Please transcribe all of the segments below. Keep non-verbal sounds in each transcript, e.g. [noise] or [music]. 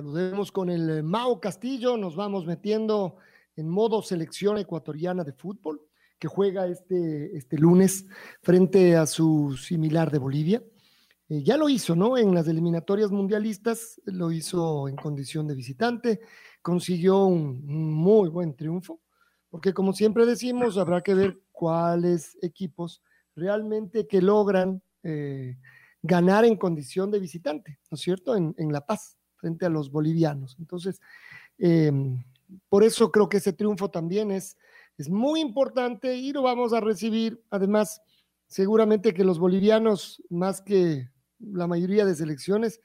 Saludemos con el eh, Mao Castillo, nos vamos metiendo en modo selección ecuatoriana de fútbol, que juega este, este lunes frente a su similar de Bolivia. Eh, ya lo hizo, ¿no? En las eliminatorias mundialistas, lo hizo en condición de visitante, consiguió un, muy buen triunfo, porque como siempre decimos, habrá que ver cuáles equipos realmente que logran eh, ganar en condición de visitante, ¿no es cierto? En, en La Paz frente a los bolivianos. Entonces, em, por eso creo que ese triunfo también es, es muy importante y lo vamos a recibir. Además, seguramente que los bolivianos, más que la mayoría de selecciones,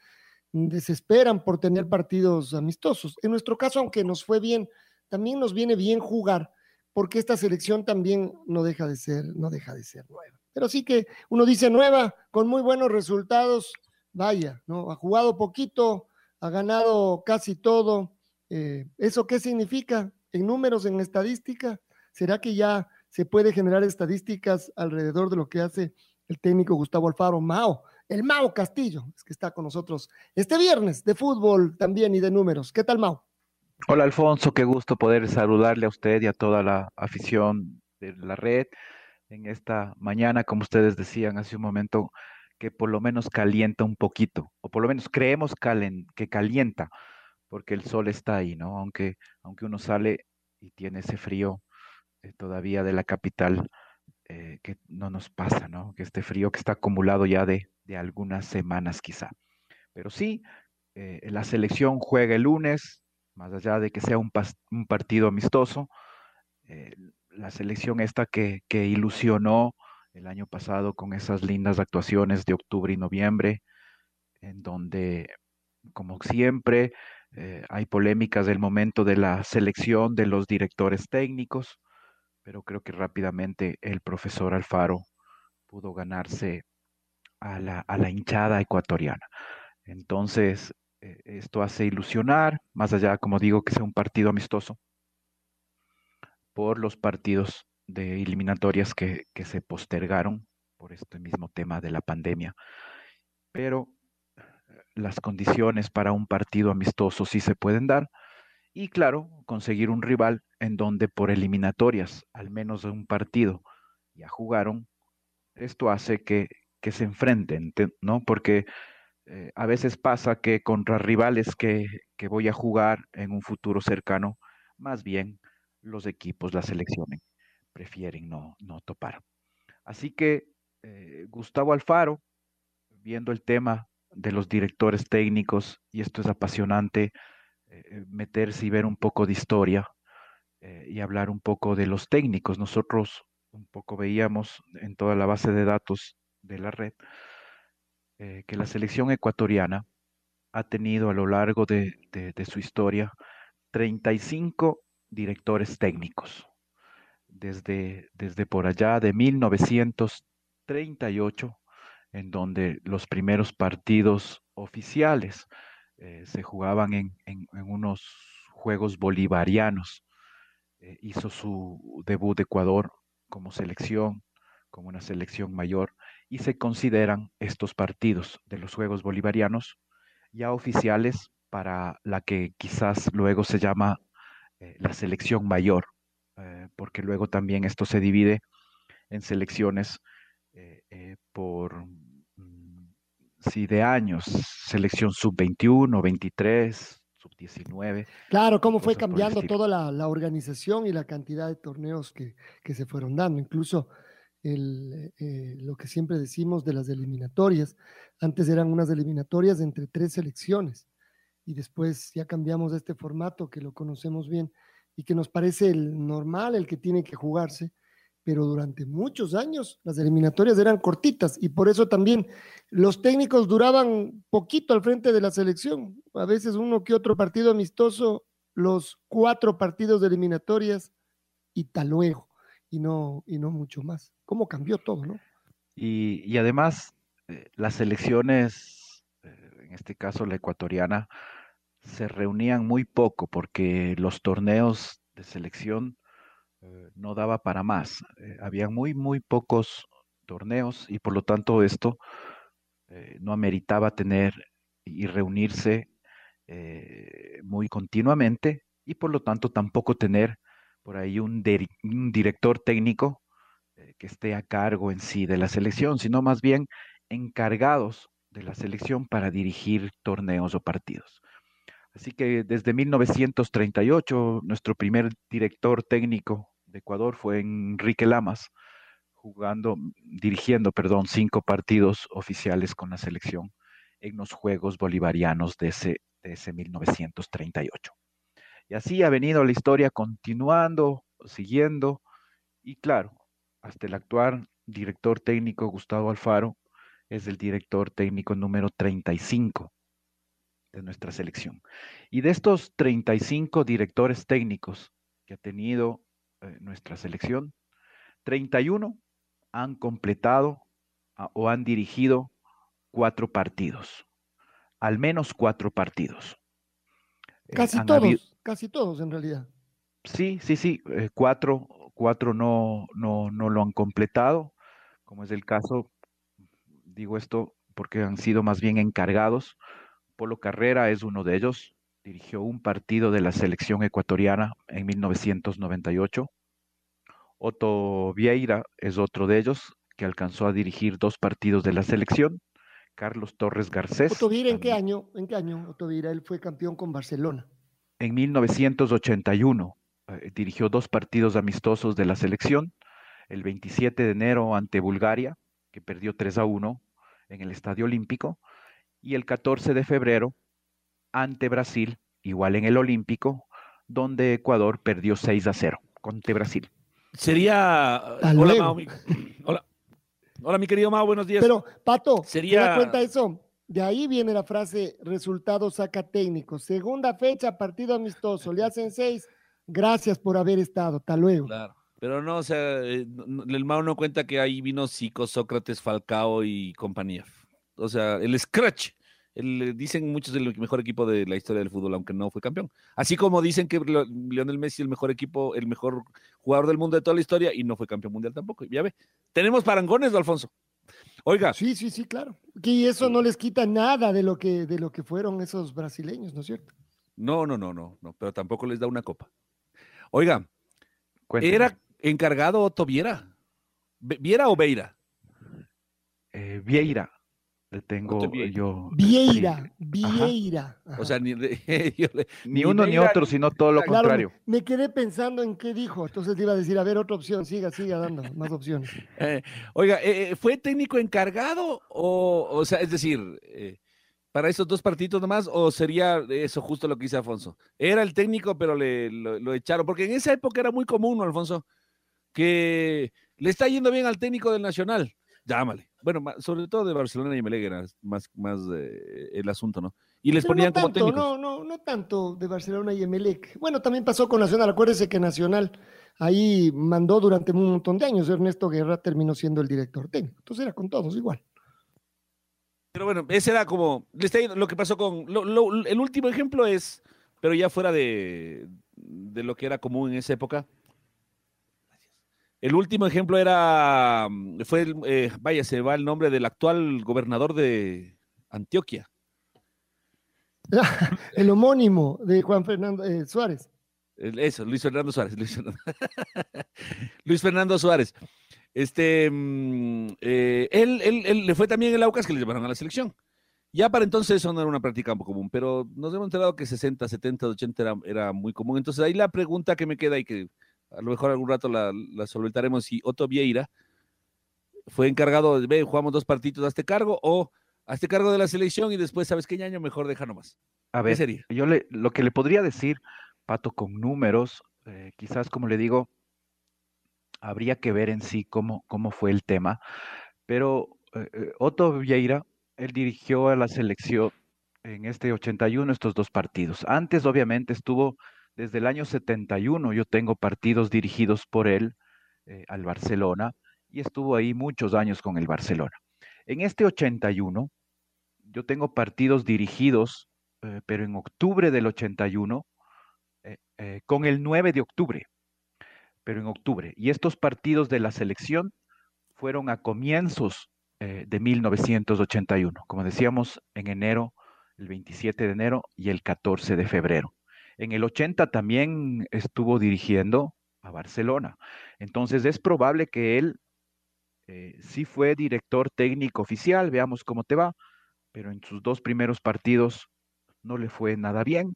desesperan por tener partidos amistosos. En nuestro caso, aunque nos fue bien, también nos viene bien jugar, porque esta selección también no deja de ser, no deja de ser nueva. Pero sí que uno dice nueva, con muy buenos resultados, vaya, ¿no? Ha jugado poquito, ha ganado casi todo. Eh, ¿Eso qué significa en números, en estadística? ¿Será que ya se puede generar estadísticas alrededor de lo que hace el técnico Gustavo Alfaro Mao? El Mao Castillo, es que está con nosotros este viernes de fútbol también y de números. ¿Qué tal, Mao? Hola, Alfonso, qué gusto poder saludarle a usted y a toda la afición de la red en esta mañana, como ustedes decían hace un momento, por lo menos calienta un poquito, o por lo menos creemos que calienta, porque el sol está ahí, ¿no? Aunque, aunque uno sale y tiene ese frío eh, todavía de la capital, eh, que no nos pasa, ¿no? Que este frío que está acumulado ya de, algunas semanas quizá. Pero sí, eh, la selección juega el lunes, más allá de que sea un, partido amistoso, la selección esta que ilusionó el año pasado con esas lindas actuaciones de octubre y noviembre, en donde, como siempre, eh, hay polémicas del momento de la selección de los directores técnicos, pero creo que rápidamente el profesor Alfaro pudo ganarse a la, a la hinchada ecuatoriana. Entonces, eh, esto hace ilusionar, más allá, como digo, que sea un partido amistoso, por los partidos de eliminatorias que, se postergaron por este mismo tema de la pandemia. Pero las condiciones para un partido amistoso sí se pueden dar y claro, conseguir un rival en donde por eliminatorias, al menos un partido, ya jugaron, esto hace que, se enfrenten, ¿no? Porque eh, a veces pasa que contra rivales que, que voy a jugar en un futuro cercano, más bien los equipos la seleccionen prefieren no, no topar. Así que eh, Gustavo Alfaro, viendo el tema de los directores técnicos, y esto es apasionante, eh, meterse y ver un poco de historia eh, y hablar un poco de los técnicos. Nosotros un poco veíamos en toda la base de datos de la red que la selección ecuatoriana ha tenido a lo largo de, de su historia 35 directores técnicos desde, desde por allá de 1938, en donde los primeros partidos oficiales eh, se jugaban en, unos Juegos Bolivarianos. Eh, hizo su debut Ecuador como selección, como una selección mayor, y se consideran estos partidos de los Juegos Bolivarianos ya oficiales para la que quizás luego se llama eh, la selección mayor, eh, porque luego también esto se divide en selecciones eh, eh, por, mm, sí, de años, selección sub-21, 23, sub-19. Claro, cómo fue cambiando toda la, organización y la cantidad de torneos que, se fueron dando. Incluso el, eh, lo que siempre decimos de las eliminatorias. Antes eran unas eliminatorias entre tres selecciones y después ya cambiamos este formato que lo conocemos bien y que nos parece el normal, el que tiene que jugarse pero durante muchos años las eliminatorias eran cortitas y por eso también los técnicos duraban poquito al frente de la selección. A veces uno que otro partido amistoso, los cuatro partidos de eliminatorias y tal luego, y no, y no mucho más. ¿Cómo cambió todo, no? Y, además, eh, las selecciones, eh, en este caso la ecuatoriana, se reunían muy poco porque los torneos de selección eh, no daba para más. Eh, había muy, muy pocos torneos y por lo tanto esto eh, no ameritaba tener y reunirse muy continuamente y por lo tanto tampoco tener por ahí un, un director técnico que esté a cargo en sí de la selección, sino más bien encargados de la selección para dirigir torneos o partidos. Así que desde 1938, nuestro primer director técnico Ecuador fue Enrique Lamas, jugando, dirigiendo, perdón, cinco partidos oficiales con la selección en los Juegos Bolivarianos de ese, de ese 1938. Y así ha venido la historia continuando, siguiendo, y claro, hasta el actual director técnico Gustavo Alfaro es el director técnico número 35 de nuestra selección. Y de estos 35 directores técnicos que ha tenido eh, nuestra selección, 31 han completado ah, o han dirigido cuatro partidos, al menos cuatro partidos. Eh, casi todos, casi todos en realidad. Sí, sí, sí, eh, cuatro, cuatro no, no, no lo han completado, como es el caso, digo esto porque han sido más bien encargados. Polo Carrera es uno de ellos, dirigió un partido de la selección ecuatoriana en 1998. Otto Vieira es otro de ellos que alcanzó a dirigir dos partidos de la selección. Carlos Torres Garcés. ¿Otto Vieira en qué año? ¿En qué año Otto Vieira? Él fue campeón con Barcelona. En 1981 eh, dirigió dos partidos amistosos de la selección. El 27 de enero ante Bulgaria, que perdió 3 a 1 en el Estadio Olímpico. Y el 14 de febrero ante Brasil, igual en el Olímpico, donde Ecuador perdió 6 a 0 contra Brasil. Sería. Hola, mi... Hola. Hola, mi querido Mao, buenos días. Pero, Pato, Sería... ¿te das cuenta eso? De ahí viene la frase resultado saca técnico. Segunda fecha, partido amistoso. Le hacen seis. Gracias por haber estado. Hasta luego. Claro. Pero no, o sea, eh, el Mao no cuenta que ahí vino Zico, Sócrates, Falcao y compañía. O sea, el Scratch dicen muchos del mejor equipo de la historia del fútbol, aunque no fue campeón. Así como dicen que Lionel Messi es el mejor equipo, el mejor jugador del mundo de toda la historia y no fue campeón mundial tampoco. Ya ve, tenemos parangones, Alfonso. Oiga. Sí, sí, sí, claro. Y eso no les quita nada de lo que, de lo que fueron esos brasileños, ¿no es cierto? No, no, no, no, no, pero tampoco les da una copa. Oiga, ¿era encargado Otto Viera? ¿Viera o Beira? Eh, Vieira tengo yo. Vieira, Vieira. O sea, [laughs] ni, ni uno ni otro, sino todo lo contrario. Me quedé pensando en qué dijo, entonces le iba a decir, a ver, otra opción, siga, siga dando más opciones. Eh, oiga, eh, eh, ¿fue técnico encargado o, o sea, es decir, para esos dos partidos nomás o sería eso justo lo que dice Alfonso? Era el técnico, pero le, lo, echaron, porque en esa época era muy común, Alfonso, que le está yendo bien al técnico del Nacional llámale. Bueno, sobre todo de Barcelona y Emelec era más, más eh, el asunto, ¿no? Y les ponían como técnicos. No, no, no tanto de Barcelona y Emelec. Bueno, también pasó con Nacional. Acuérdese que Nacional ahí mandó durante un montón de años. Ernesto Guerra terminó siendo el director técnico. Entonces era con todos igual. Pero bueno, ese era como lo que pasó con. el último ejemplo es, pero ya fuera de, de lo que era común en esa época, el último ejemplo era, mm, fue, eh, vaya, se va el nombre del actual gobernador de Antioquia. [laughs] el homónimo de Juan Fernando eh, Suárez. Eso, Luis Fernando Suárez. Luis Fernando, [laughs] Suárez. Este, mm, eh, él, él, le fue también el Aucas que le llevaron a la selección. Ya para entonces eso no era una práctica muy común, pero nos hemos enterado que 60, 70, 80 era, era muy común. Entonces ahí la pregunta que me queda y que a lo mejor algún rato la, la solventaremos, si Otto Vieira fue encargado de, ve, jugamos dos partidos este cargo o este cargo de la selección y después, ¿sabes qué año? Mejor deja nomás. A ¿Qué ver, sería? yo le, lo que le podría decir, Pato, con números, eh, quizás como le digo, habría que ver en sí cómo, cómo fue el tema, pero eh, eh, Otto Vieira, él dirigió a la selección en este 81 estos dos partidos. Antes, obviamente, estuvo desde el año 71, yo tengo partidos dirigidos por él eh, al Barcelona y estuvo ahí muchos años con el Barcelona. En este 81, yo tengo partidos dirigidos, eh, pero en octubre del 81, eh, eh, con el 9 de octubre, pero en octubre. Y estos partidos de la selección fueron a comienzos de 1981, como decíamos, en enero, el 27 de enero y el 14 de febrero. En el 80 también estuvo dirigiendo a Barcelona. Entonces es probable que él eh, sí fue director técnico oficial, veamos cómo te va, pero en sus dos primeros partidos no le fue nada bien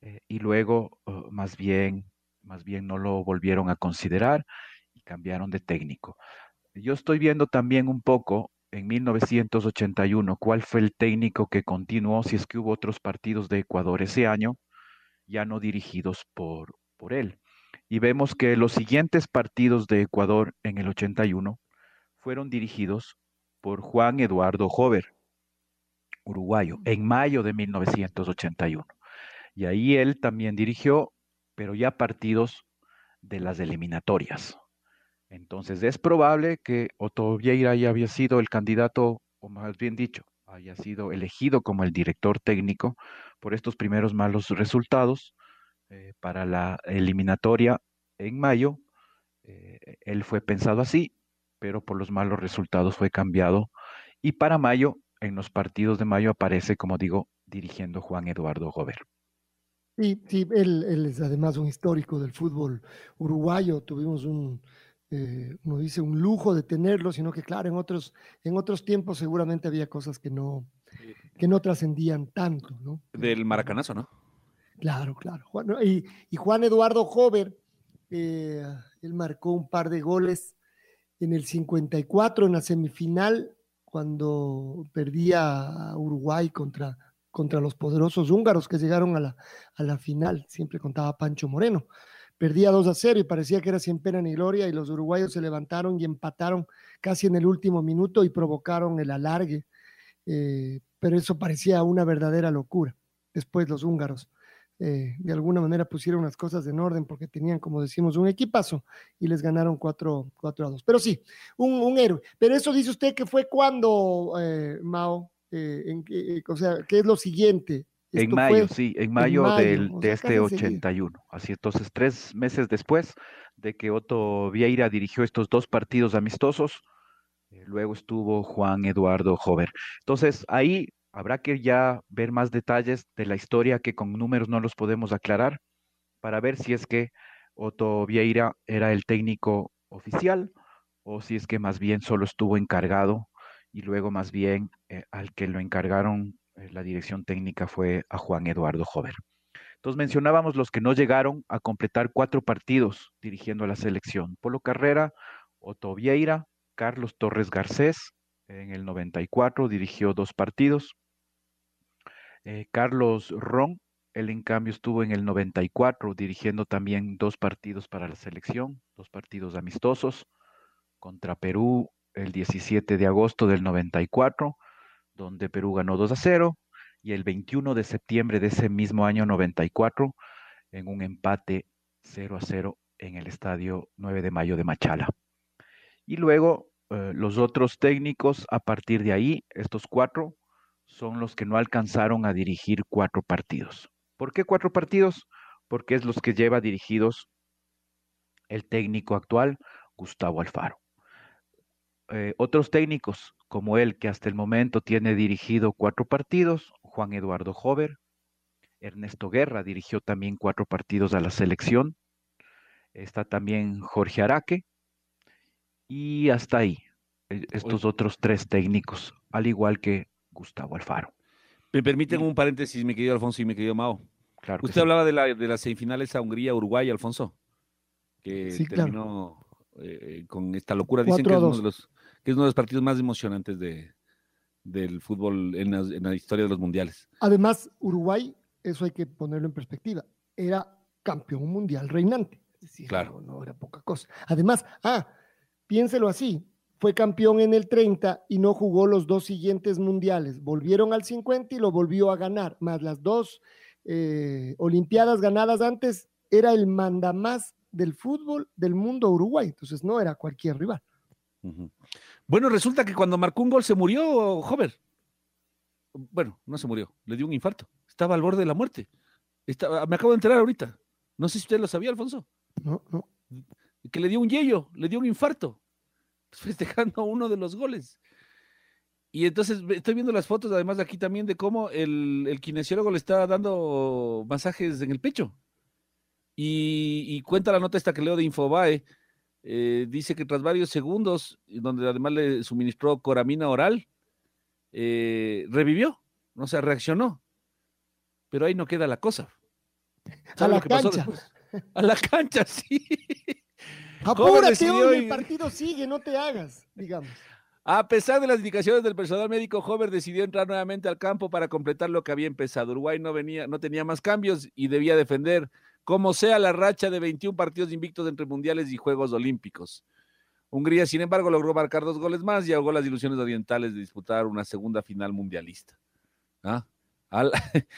eh, y luego uh, más bien, más bien no lo volvieron a considerar y cambiaron de técnico. Yo estoy viendo también un poco en 1981 cuál fue el técnico que continuó, si es que hubo otros partidos de Ecuador ese año, ya no dirigidos por, por él. Y vemos que los siguientes partidos de Ecuador en el 81 fueron dirigidos por Juan Eduardo Jover, uruguayo, en mayo de 1981. Y ahí él también dirigió, pero ya partidos de las eliminatorias. Entonces es probable que Otto Vieira ya había sido el candidato, o más bien dicho, haya sido elegido como el director técnico por estos primeros malos resultados eh, para la eliminatoria en mayo. Eh, él fue pensado así, pero por los malos resultados fue cambiado. Y para mayo, en los partidos de mayo, aparece, como digo, dirigiendo Juan Eduardo Gober. Sí, sí, él, es además un histórico del fútbol uruguayo. Tuvimos un, eh, uno dice, un lujo de tenerlo, sino que claro, en otros, en otros tiempos seguramente había cosas que no, que no trascendían tanto, ¿no? Del maracanazo, ¿no? Claro, claro. Y, Juan Eduardo Jover, eh, él marcó un par de goles en el 54, en la semifinal, cuando perdía a Uruguay contra, contra los poderosos húngaros que llegaron a la, a la final, siempre contaba Pancho Moreno perdía 2 a 0 y parecía que era sin pena ni gloria y los uruguayos se levantaron y empataron casi en el último minuto y provocaron el alargue, eh, pero eso parecía una verdadera locura. Después los húngaros eh, de alguna manera pusieron las cosas en orden porque tenían, como decimos, un equipazo y les ganaron 4, 4 a 2. Pero sí, un, un, héroe. Pero eso dice usted que fue cuando, eh, Mao, en, o sea, ¿qué es lo siguiente? En mayo, sí, en mayo, en mayo del, de sea, este 81. Así entonces, tres meses después de que Otto Vieira dirigió estos dos partidos amistosos, luego estuvo Juan Eduardo Jover. Entonces, ahí habrá que ya ver más detalles de la historia que con números no los podemos aclarar para ver si es que Otto Vieira era el técnico oficial o si es que más bien solo estuvo encargado y luego más bien eh, al que lo encargaron la dirección técnica fue a Juan Eduardo Jover. Entonces mencionábamos los que no llegaron a completar cuatro partidos dirigiendo a la selección. Polo Carrera, Otto Vieira, Carlos Torres Garcés, en el 94 dirigió dos partidos. Eh, Carlos Ron, él en cambio estuvo en el 94 dirigiendo también dos partidos para la selección, dos partidos amistosos contra Perú el 17 de agosto del 94 donde Perú ganó 2 a 0, y el 21 de septiembre de ese mismo año 94, en un empate 0 a 0 en el estadio 9 de mayo de Machala. Y luego eh, los otros técnicos, a partir de ahí, estos cuatro, son los que no alcanzaron a dirigir cuatro partidos. ¿Por qué cuatro partidos? Porque es los que lleva dirigidos el técnico actual, Gustavo Alfaro. Eh, otros técnicos como él, que hasta el momento tiene dirigido cuatro partidos, Juan Eduardo Jover, Ernesto Guerra dirigió también cuatro partidos a la selección, está también Jorge Araque, y hasta ahí, e, estos otros tres técnicos, al igual que Gustavo Alfaro. Me permiten un paréntesis, mi querido Alfonso y mi querido Mao. Claro que Usted sí. hablaba de la, de la semifinal esa Hungría-Uruguay, Alfonso, que Sí, claro. terminó eh, con esta locura. Dicen que es, a uno de los, que es uno de los partidos más emocionantes de, del fútbol en la, en la historia de los mundiales. Además, Uruguay, eso hay que ponerlo en perspectiva, era campeón mundial reinante. Es decir, Claro. no, no era poca cosa. Además, ah, piénselo así, fue campeón en el 30 y no jugó los dos siguientes mundiales. Volvieron al 50 y lo volvió a ganar, más las dos eh, Olimpiadas ganadas antes, era el mandamás del fútbol del mundo Uruguay, entonces no era cualquier rival. Bueno, resulta que cuando marcó un gol se murió Hover. Bueno, no se murió, le dio un infarto. Estaba al borde de la muerte. Estaba- me acabo de enterar ahorita. No sé si usted lo sabía, Alfonso. No, no. Que le dio un yello, le dio un infarto. [laughs] Festejando uno de los goles. Y entonces estoy viendo las fotos, además aquí también, de cómo el, el kinesiólogo le está dando masajes en el pecho. Y, y cuenta la nota esta que leo de Infobae. eh, dice que tras varios segundos, y donde además le suministró coramina oral, eh, revivió, o sea, reaccionó. Pero ahí no queda la cosa. A ¿Sabe la cancha. después? A la cancha, [laughs] sí. Apúrate hoy, el partido sigue, no te hagas, digamos. A pesar de las indicaciones del personal médico, Hover decidió entrar nuevamente al campo para completar lo que había empezado. Uruguay no, venía, no tenía más cambios y debía defender como sea la racha de 21 partidos invictos entre mundiales y Juegos Olímpicos. Hungría, sin embargo, logró marcar dos goles más y ahogó las ilusiones orientales de disputar una segunda final mundialista. ¿Ah? Al- [laughs]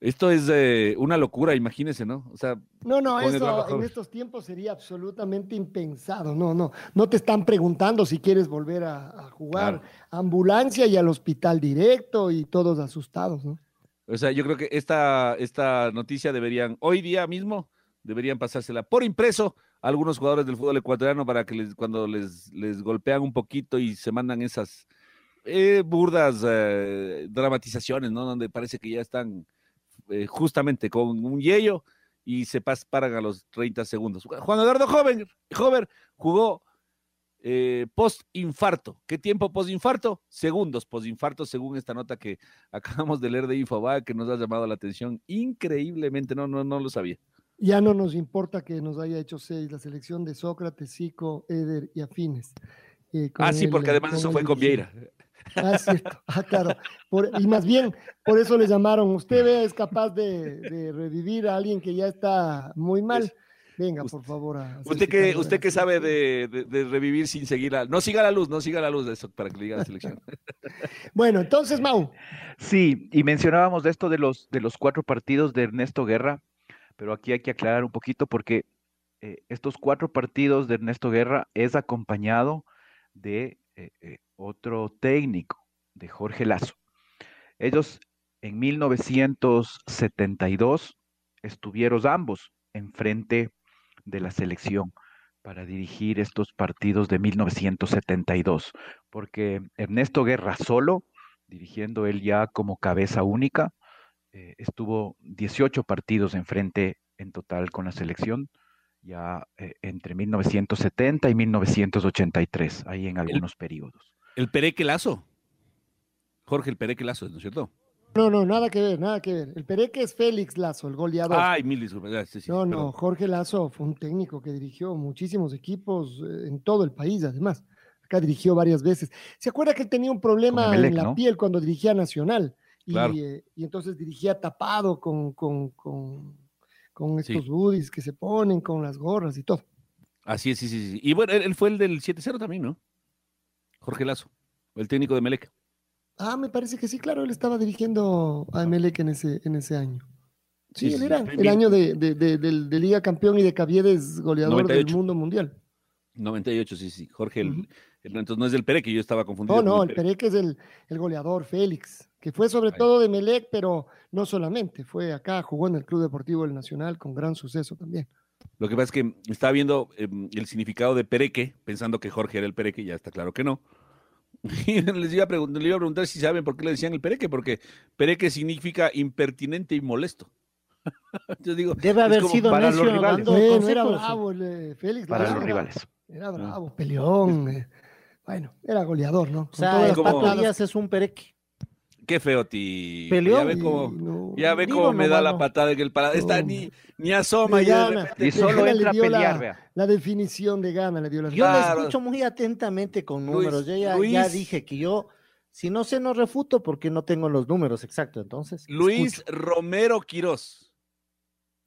Esto es eh, una locura, imagínese, ¿no? O sea, No, no, eso en estos tiempos sería absolutamente impensado. No, no, no te están preguntando si quieres volver a, a jugar Claro. ambulancia y al hospital directo y todos asustados, ¿no? O sea, yo creo que esta, esta noticia deberían, hoy día mismo, deberían pasársela por impreso a algunos jugadores del fútbol ecuatoriano para que les, cuando les, les golpean un poquito y se mandan esas eh, burdas eh, dramatizaciones, ¿no? Donde parece que ya están eh, justamente con un yello y se pas, paran a los 30 segundos. Juan Eduardo Joven, Jover jugó eh, post-infarto. ¿Qué tiempo post-infarto? Segundos post-infarto, según esta nota que [laughs] acabamos de leer de Infobae, que nos ha llamado la atención increíblemente. No, no, no lo sabía. Ya no nos importa que nos haya hecho seis la selección de Sócrates, Zico, Eder y Afines. eh, Ah, sí, el, porque además eso fue con. Vieira. Ah, es cierto. [laughs] Ah, claro. Por- y más bien, por eso le llamaron. Usted es capaz de, de revivir a alguien que ya está muy mal. Venga, por favor. a Usted que, usted que sabe de, de- de revivir sin seguir la... No siga la luz, no siga la luz de eso para que le diga la selección. [laughs] Bueno, entonces, Mau, Sí, y mencionábamos de esto de los, de los cuatro partidos de Ernesto Guerra, pero aquí hay que aclarar un poquito porque eh, estos cuatro partidos de Ernesto Guerra es acompañado de eh, eh, otro técnico, de Jorge Lazo. Ellos en 1972 estuvieron ambos enfrente de la selección para dirigir estos partidos de 1972, porque Ernesto Guerra solo dirigiendo él ya como cabeza única. eh, estuvo 18 partidos enfrente en total con la selección, ya eh, entre 1970 y 1983, ahí en algunos periodos. El Pereque Lazo. Jorge, el Pereque Lazo, ¿no es cierto? no, no, nada que ver, nada que ver. El Pereque es Félix Lazo, el goleador. Ay, mil disculpas. sí, sí, no, no. Jorge Lazo fue un técnico que dirigió muchísimos equipos eh, en todo el país, además. Acá dirigió varias veces. ¿Se acuerda que él tenía un problema en la ¿no? piel cuando dirigía Nacional? Y, Claro. eh, y entonces dirigía tapado con, con, con, con Sí. estos hoodies que se ponen, con las gorras y todo. Así es, sí, sí, sí. Y bueno, él, él fue el del 7-0 también, ¿no? Jorge Lazo, el técnico de Melec. Ah, me parece que sí, claro, él estaba dirigiendo a Emelec en ese, en ese año. Sí, Sí, él sí, era sí. el año de, de- de- de Liga Campeón y de Caviedes goleador 98. del mundo mundial. 98, sí, sí. Jorge, el, el- entonces no es del Pereque, yo estaba confundido. No, no, el el Pereque. Pereque es el, el goleador Félix, que fue sobre Ahí. todo de Melec, pero no solamente, fue acá, jugó en el Club Deportivo del Nacional con gran suceso también. Lo que pasa es que estaba viendo eh, el significado de Pereque, pensando que Jorge era el Pereque, ya está claro que no. [laughs] Y les iba a, pregun- le iba a preguntar si saben por qué le decían el Pereque, porque Pereque significa impertinente y molesto. [laughs] Yo digo, Debe haber sido para los necio rivales. dando Bueno, era bravo el eh, Félix. Para los era- rivales. Era bravo, peleón. eh, bueno, era goleador, ¿no? O Con sea, todas las como- es un pereque. Qué feo, ti. Peleó. Ya ve cómo, no- ya ve cómo me da la patada en el parado. Está No. ni, ni asoma De y de gana. repente- Y solo Gana entra a la- pelear, vea. La definición de gana le dio la Yo Claro. le escucho muy atentamente con Luis, números. yo ya, Luis. ya dije que yo, si no sé, no refuto porque no tengo los números exactos. Entonces, Luis escucho. Romero Quirós.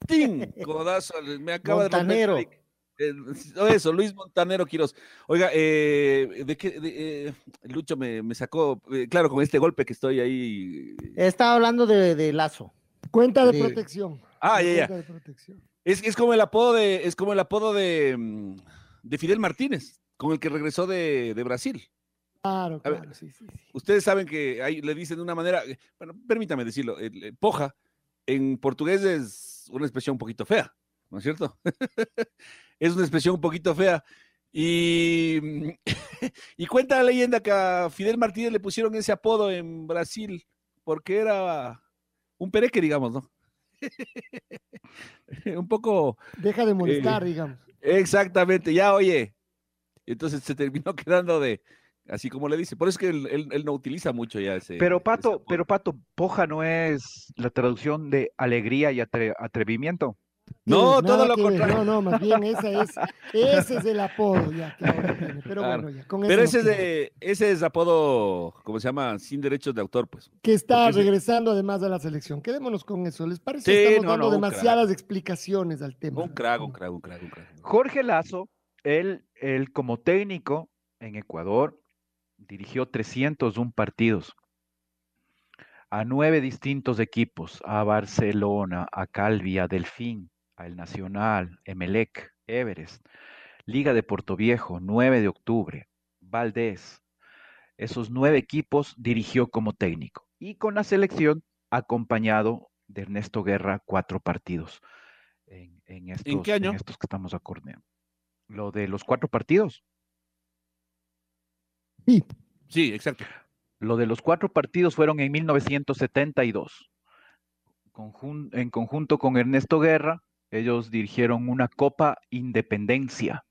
¡Tin! [laughs] Codazo. Me acaba Montanero. de romper. Eh, [laughs] Eso, Luis Montanero Quirós. Oiga, eh, ¿de qué? de, eh, Lucho me, me sacó, eh, claro, con este golpe que estoy ahí. Estaba hablando de, de Lazo. Cuenta de Sí. protección. Ah, ya, ya. Cuenta de protección. Es, es como el apodo de, es como el apodo de, mm, de Fidel Martínez, con el que regresó de, de Brasil. Claro, ver. claro, sí, sí, sí. Ustedes saben que ahí le dicen de una manera, bueno, permítame decirlo, el- el poja en portugués es una expresión un poquito fea, ¿no es cierto? [laughs] es una expresión un poquito fea. Y, [laughs] y cuenta la leyenda que a Fidel Martínez le pusieron ese apodo en Brasil porque era un pereque, digamos, ¿no? [laughs] un poco, Deja de molestar, Eh, digamos. exactamente, ya oye. Entonces se terminó quedando de, así como le dice. Por eso es que él, él- él no utiliza mucho ya ese. Pero Pato, pero Pato, poja no es la traducción de alegría y atre- atrevimiento. No, todo lo ver. contrario. No, no, más bien esa es, ese es el apodo ya que ahora tiene. Pero Claro. bueno, ya, con Pero ese es, de, ese es apodo, ¿cómo se llama? Sin derechos de autor, pues. que está porque ese- regresando además a la selección. Quedémonos con eso. ¿Les parece? Sí, Estamos no, dando no, demasiadas explicaciones al tema. Un crack, un crack, un crack, un crack. Jorge Lazo, él, él como técnico en Ecuador, dirigió 301 partidos a nueve distintos equipos, a Barcelona, a Calvi, a Delfín, a El Nacional, Emelec, Everest, Liga de Puerto Viejo, 9 de octubre, Valdés. Esos nueve equipos dirigió como técnico y con la selección acompañado de Ernesto Guerra cuatro partidos en, en estos, qué año? estos que estamos acordando. Lo de los cuatro partidos. Sí, Sí, exacto. Lo de los cuatro partidos fueron en 1972. Conjun- en conjunto con Ernesto Guerra, ellos dirigieron una Copa Independencia.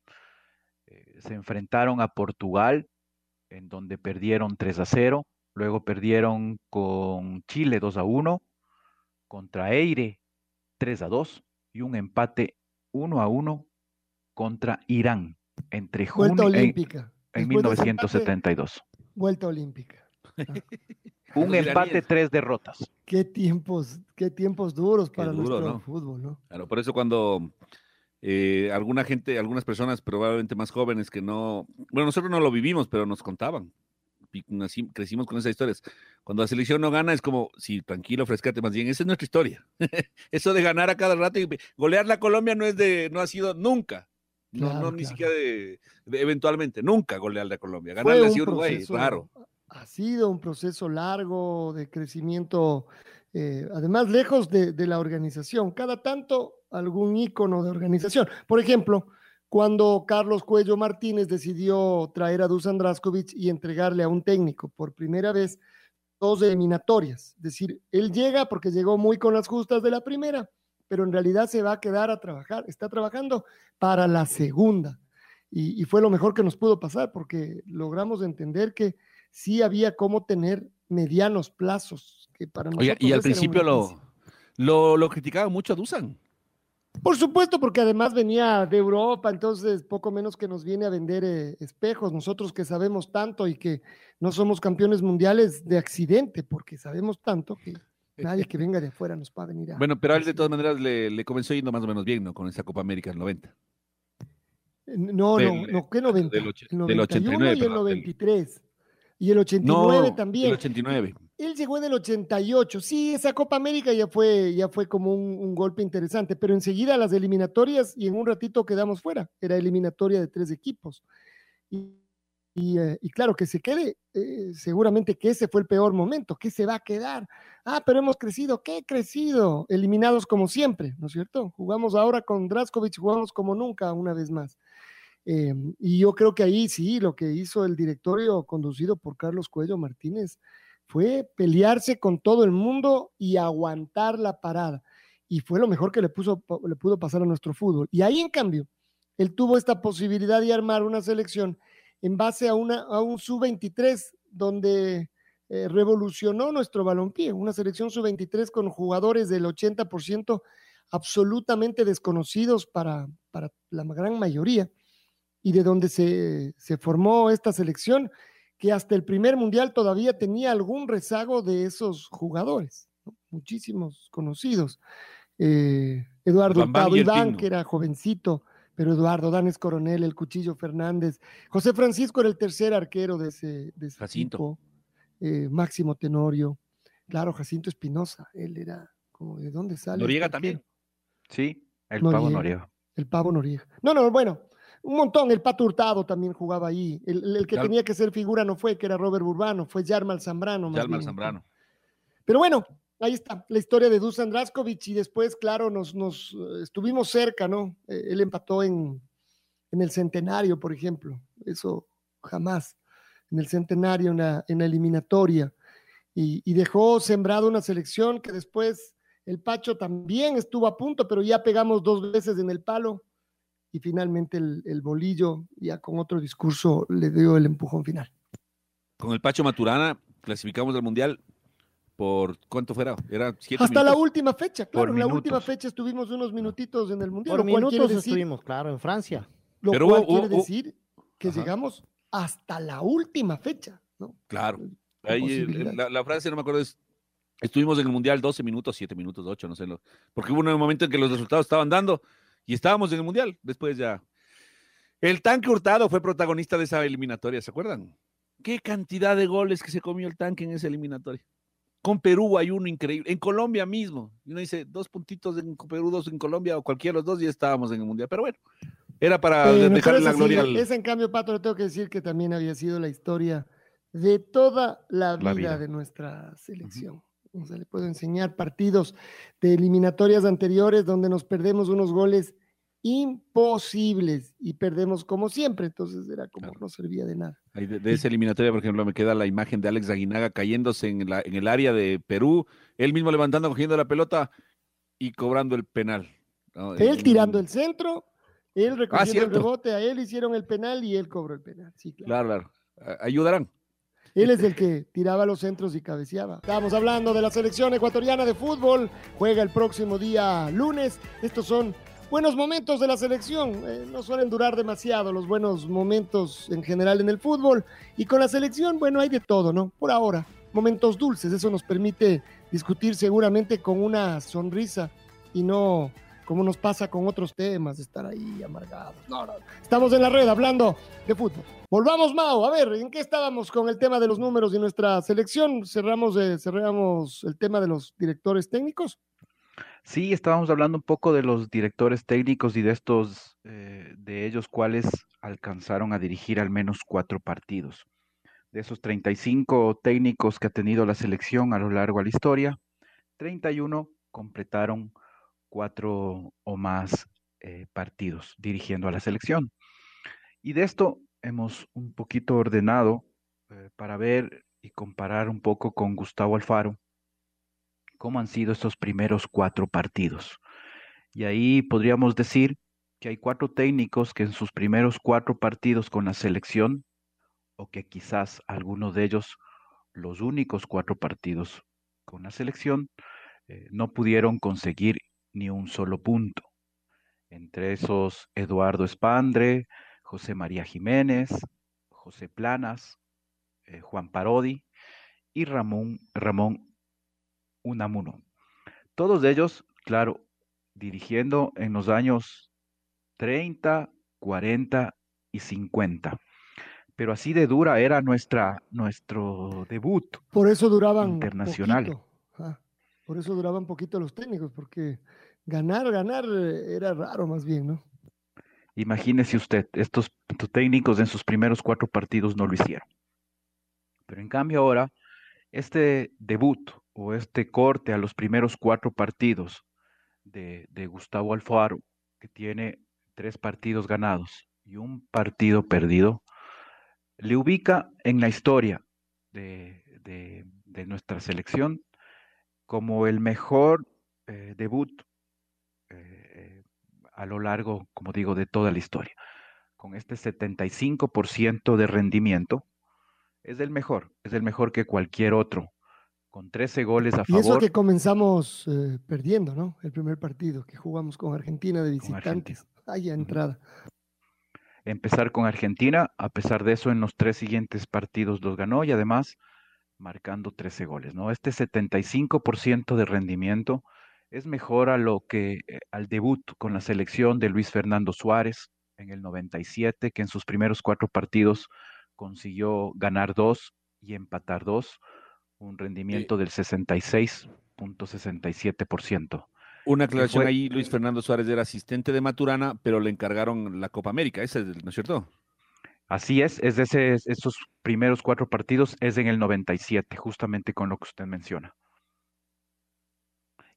Eh, se enfrentaron a Portugal, en donde perdieron 3 a 0. Luego perdieron con Chile 2 a 1, contra Eire 3 a 2 y un empate 1 a 1 contra Irán entre junio en, en Después de ese empate, 1972. vuelta olímpica. Un empate, tres derrotas. Qué tiempos, qué tiempos duros Qué para duro, nuestro ¿no? fútbol, ¿no? Claro, por eso cuando eh, alguna gente, algunas personas probablemente más jóvenes que no, bueno, nosotros no lo vivimos, pero nos contaban. Y nací- crecimos con esas historias. Cuando la selección no gana es como, sí, tranquilo, frescate más bien. Esa es nuestra historia. [laughs] Eso de ganar a cada rato y golear la Colombia no es de, no ha sido nunca. No, Claro, no ni siquiera de, de- eventualmente, nunca golear la Colombia. Ganarle así a Uruguay, proceso- claro. Ha sido un proceso largo de crecimiento, eh, además lejos de, la organización. Cada tanto algún ícono de organización. Por ejemplo, cuando Carlos Cuello Martínez decidió traer a Dusan Draskovic y entregarle a un técnico por primera vez dos eliminatorias. Es decir, él llega porque llegó muy con las justas de la primera, pero en realidad se va a quedar a trabajar, está trabajando para la segunda. Y fue lo mejor que nos pudo pasar porque logramos entender que sí había cómo tener medianos plazos. Que para Oiga, nosotros y al principio lo, lo, lo criticaba mucho a Dusan. Por supuesto, porque además venía de Europa, entonces poco menos que nos viene a vender eh, espejos. Nosotros que sabemos tanto y que no somos campeones mundiales de accidente, porque sabemos tanto que nadie que venga de afuera nos va a venir a. Bueno, pero a él de todas maneras le, le comenzó yendo más o menos bien, ¿no? Con esa Copa América del 90. No, del- no, no, ¿qué 90? del och- el del 91 89, y el perdón, del- 93. Y el 89 No, también. El 89. Él llegó en el 88. Sí, esa Copa América ya fue, ya fue como un, un golpe interesante, pero enseguida las eliminatorias y en un ratito quedamos fuera. Era eliminatoria de tres equipos. Y, y, eh, y claro, que se quede, eh, seguramente que ese fue el peor momento. ¿Qué se va a quedar? Ah, pero hemos crecido. ¿Qué crecido? Eliminados como siempre, ¿no es cierto? Jugamos ahora con Draskovic, jugamos como nunca una vez más. Eh, y yo creo que ahí sí, lo que hizo el directorio conducido por Carlos Cuello Martínez fue pelearse con todo el mundo y aguantar la parada. Y fue lo mejor que le, puso, le pudo pasar a nuestro fútbol. Y ahí, en cambio, él tuvo esta posibilidad de armar una selección en base a, una, a un sub-23, donde eh, revolucionó nuestro balompié, una selección sub-23 con jugadores del 80% absolutamente desconocidos para, para la gran mayoría, y de donde se, se formó esta selección, que hasta el primer mundial todavía tenía algún rezago de esos jugadores, ¿no? muchísimos conocidos. Eh, Eduardo el Iván, que era jovencito, pero Eduardo Danes Coronel, el Cuchillo Fernández, José Francisco era el tercer arquero de ese, de ese Jacinto. equipo, eh, Máximo Tenorio, claro, Jacinto Espinosa, él era como de dónde sale. Noriega también. Sí, el Noriega. pavo Noriega. El Pavo Noriega. No, no, bueno, un montón. El Pato Hurtado también jugaba ahí. El, que Yal- tenía que ser figura no fue, que era Robert Burbano, fue Yarmal Zambrano. más bien. Zambrano. Pero bueno, ahí está la historia de Dusan Draskovic y después, claro, nos, nos eh, estuvimos cerca, ¿no? Eh, él empató en, en el centenario, por ejemplo. Eso jamás. En el centenario, en la, en la eliminatoria. Y, y dejó sembrado una selección que después el Pacho también estuvo a punto, pero ya pegamos dos veces en el palo y finalmente el, el bolillo, ya con otro discurso, le dio el empujón final. Con el Pacho Maturana clasificamos al Mundial por cuánto fuera, era siete Hasta la minutos. última fecha, claro, Por en la minutos. última fecha estuvimos unos minutitos en el Mundial, Por minutos decir, estuvimos, claro, en Francia. lo Pero cual quiere decir que Ajá. llegamos hasta la última fecha, ¿no? Claro. Ahí, la, la frase, no me acuerdo, es, estuvimos en el Mundial 12 minutos, 7 minutos, 8, no sé, lo- porque hubo un momento en que los resultados estaban dando y estábamos en el Mundial, después ya. El tanque Hurtado fue protagonista de esa eliminatoria, ¿se acuerdan? ¿Qué cantidad de goles que se comió el tanque en esa eliminatoria? Con Perú hay uno increíble, en Colombia mismo. Uno dice, dos puntitos en Perú, dos en Colombia, o cualquiera de los dos, y ya estábamos en el Mundial. Pero bueno, era para Eh, es la así, gloria. Esa, en cambio, Pato, le tengo que decir que también había sido la historia de toda la vida, La vida. de nuestra selección. O sea, le puedo enseñar partidos de eliminatorias anteriores donde nos perdemos unos goles imposibles y perdemos como siempre. Entonces era como Claro. no servía de nada. De, de esa eliminatoria, por ejemplo, me queda la imagen de Alex Aguinaga cayéndose en, la- en el área de Perú, él mismo levantando, cogiendo la pelota y cobrando el penal. ¿no? Él tirando el centro, él recogiendo el Ah, rebote, a él hicieron el penal y él cobró el penal. Sí, claro. Claro, Ayudarán. Él es el que tiraba los centros y cabeceaba. Estábamos hablando de la selección ecuatoriana de fútbol. Juega el próximo día lunes. Estos son buenos momentos de la selección. Eh, no suelen durar demasiado los buenos momentos en general en el fútbol. Y con la selección, bueno, hay de todo, ¿no? Por ahora, momentos dulces. Eso nos permite discutir seguramente con una sonrisa y no como nos pasa con otros temas, estar ahí amargados. No, no. Estamos en la red hablando de fútbol. Volvamos, Mao. A ver, ¿en qué estábamos con el tema de los números de nuestra selección? Cerramos, eh, cerramos el tema de los directores técnicos. Sí, estábamos hablando un poco de los directores técnicos y de estos, eh, de ellos cuáles alcanzaron a dirigir al menos cuatro partidos. De esos 35 técnicos que ha tenido la selección a lo largo de la historia, 31 completaron cuatro o más eh, partidos dirigiendo a la selección. Y de esto hemos un poquito ordenado eh, para ver y comparar un poco con Gustavo Alfaro cómo han sido estos primeros cuatro partidos. Y ahí podríamos decir que hay cuatro técnicos que en sus primeros cuatro partidos con la selección, o que quizás algunos de ellos los únicos cuatro partidos con la selección, eh, no pudieron conseguir ni un solo punto. Entre esos, Eduardo Espandre, José María Jiménez, José Planas, eh, Juan Parodi y Ramón, Ramón Unamuno. Todos ellos, claro, dirigiendo en los años 30, 40 y 50. Pero así de dura era nuestra, nuestro debut. Por eso duraban Internacional. poquito. Por eso duraban poquito los técnicos, porque ganar, ganar eh, era raro más bien, ¿no? Imagínese usted, estos técnicos en sus primeros cuatro partidos no lo hicieron. Pero en cambio ahora, este debut o este corte a los primeros cuatro partidos de, Gustavo Alfaro, que tiene tres partidos ganados y un partido perdido, le ubica en la historia de nuestra selección como el mejor eh, debut eh, a lo largo, como digo, de toda la historia. Con este 75% de rendimiento, Es el mejor, es el mejor que cualquier otro. Con 13 goles a Y eso favor. que comenzamos eh, perdiendo, ¿no? El primer partido que jugamos con Argentina de visitantes. Ahí a entrada. empezar con Argentina. A pesar de eso, en los tres siguientes partidos los ganó y además marcando 13 goles, ¿no? Este 75% de rendimiento es mejor a lo que eh, al debut con la selección de Luis Fernando Suárez en el 97, que en sus primeros cuatro partidos consiguió ganar dos y empatar dos, un rendimiento del 66.67%. Una aclaración fue- ahí, Luis Fernando Suárez era asistente de Maturana, pero le encargaron la Copa América, ese, ¿no es cierto? Así es, es de ese- esos primeros cuatro partidos, es en el 97, justamente con lo que usted menciona.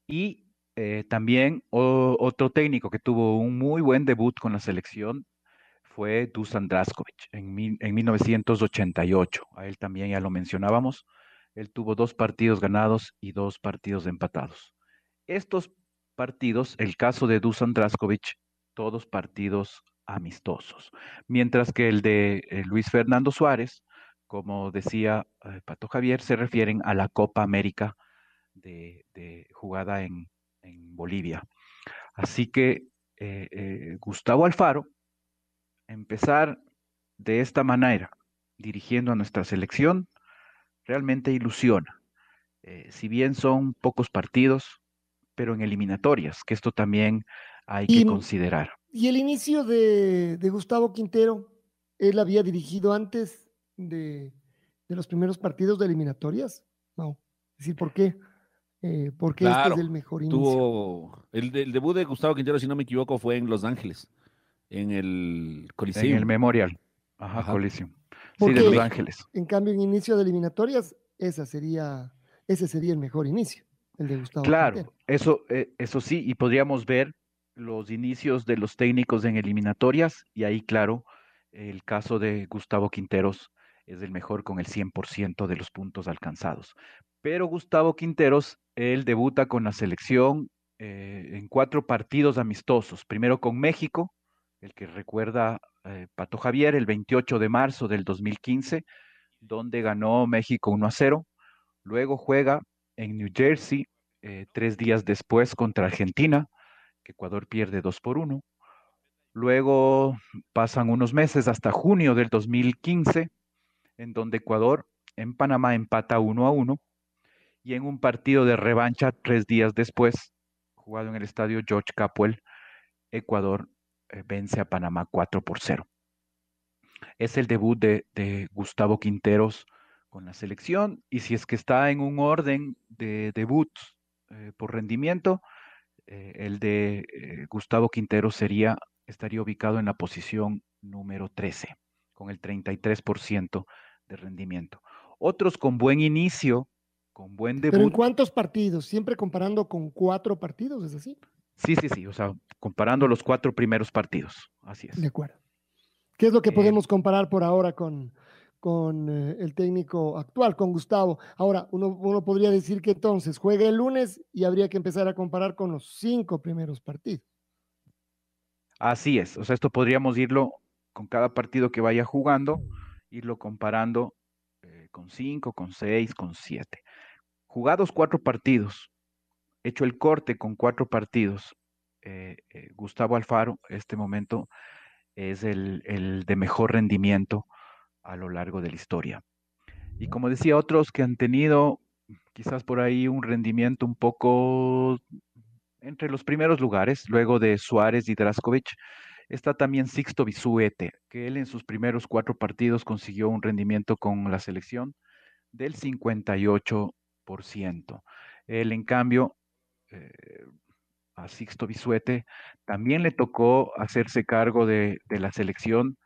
Y eh, también otro técnico que tuvo un muy buen debut con la selección fue Dusan Draskovic en 1988. A él también ya lo mencionábamos. Él tuvo dos partidos ganados y dos partidos empatados. Estos partidos, el caso de Dusan Draskovic, todos partidos amistosos. Mientras que el de eh, Luis Fernando Suárez, como decía eh, Pato Javier, se refieren a la Copa América de, de jugada en, en Bolivia. Así que eh, Gustavo Alfaro, empezar de esta manera, dirigiendo a nuestra selección, realmente ilusiona. Si bien son pocos partidos, pero en eliminatorias, que esto también hay que Y- considerar. Y el inicio de, de Gustavo Quintero, él había dirigido antes de, de los primeros partidos de eliminatorias. No. Es decir, ¿por qué? Eh, porque Claro, este es el mejor inicio. Tuvo el, el debut de Gustavo Quintero, si no me equivoco, fue en Los Ángeles, en el Coliseo. En el Memorial. Ajá, Ajá. Coliseum. ¿Por Sí, de? Los Ángeles. En cambio, en inicio de eliminatorias, esa sería, ese sería el mejor inicio, el de Gustavo Claro, Quintero. eso, eh, eso sí, y podríamos ver los inicios de los técnicos en eliminatorias, y ahí, claro, el caso de Gustavo Quinteros es el mejor con el 100% de los puntos alcanzados. Pero Gustavo Quinteros, él debuta con la selección eh, en cuatro partidos amistosos. Primero con México, el que recuerda eh, Pato Javier, el 28 de marzo del 2015, donde ganó México 1 a 0. Luego juega en New Jersey eh, tres días después contra Argentina, que Ecuador pierde 2 por 1. Luego pasan unos meses hasta junio del 2015, en donde Ecuador en Panamá empata 1 a 1. Y en un partido de revancha tres días después, jugado en el estadio George Capwell, Ecuador eh, vence a Panamá 4 por 0. Es el debut de, Gustavo Quinteros con la selección y si es que está en un orden de debut eh, por rendimiento, eh, el de eh, Gustavo Quintero sería, estaría ubicado en la posición número 13, con el 33% de rendimiento. Otros con buen inicio, con buen Pero ¿en debut. cuántos partidos? Siempre comparando con cuatro partidos, ¿es así? Sí, sí, sí, o sea, comparando los cuatro primeros partidos, así es. De acuerdo. ¿Qué es lo que Eh, podemos comparar por ahora con, con eh, el técnico actual, con Gustavo? Ahora, uno, uno podría decir que entonces juega el lunes y habría que empezar a comparar con los cinco primeros partidos. Así es, o sea, esto podríamos irlo con cada partido que vaya jugando, irlo comparando eh, con cinco, con seis, con siete. Jugados cuatro partidos, hecho el corte con cuatro partidos, eh, Gustavo Alfaro, este momento es el, el de mejor rendimiento a lo largo de la historia. Y como decía, otros que han tenido quizás por ahí un rendimiento un poco entre los primeros lugares, luego de Suárez y Draskovic, está también Sixto Bisuete, que él en sus primeros cuatro partidos consiguió un rendimiento con la selección del 58%. Él, en cambio, eh, a Sixto Bisuete también le tocó hacerse cargo de, de la selección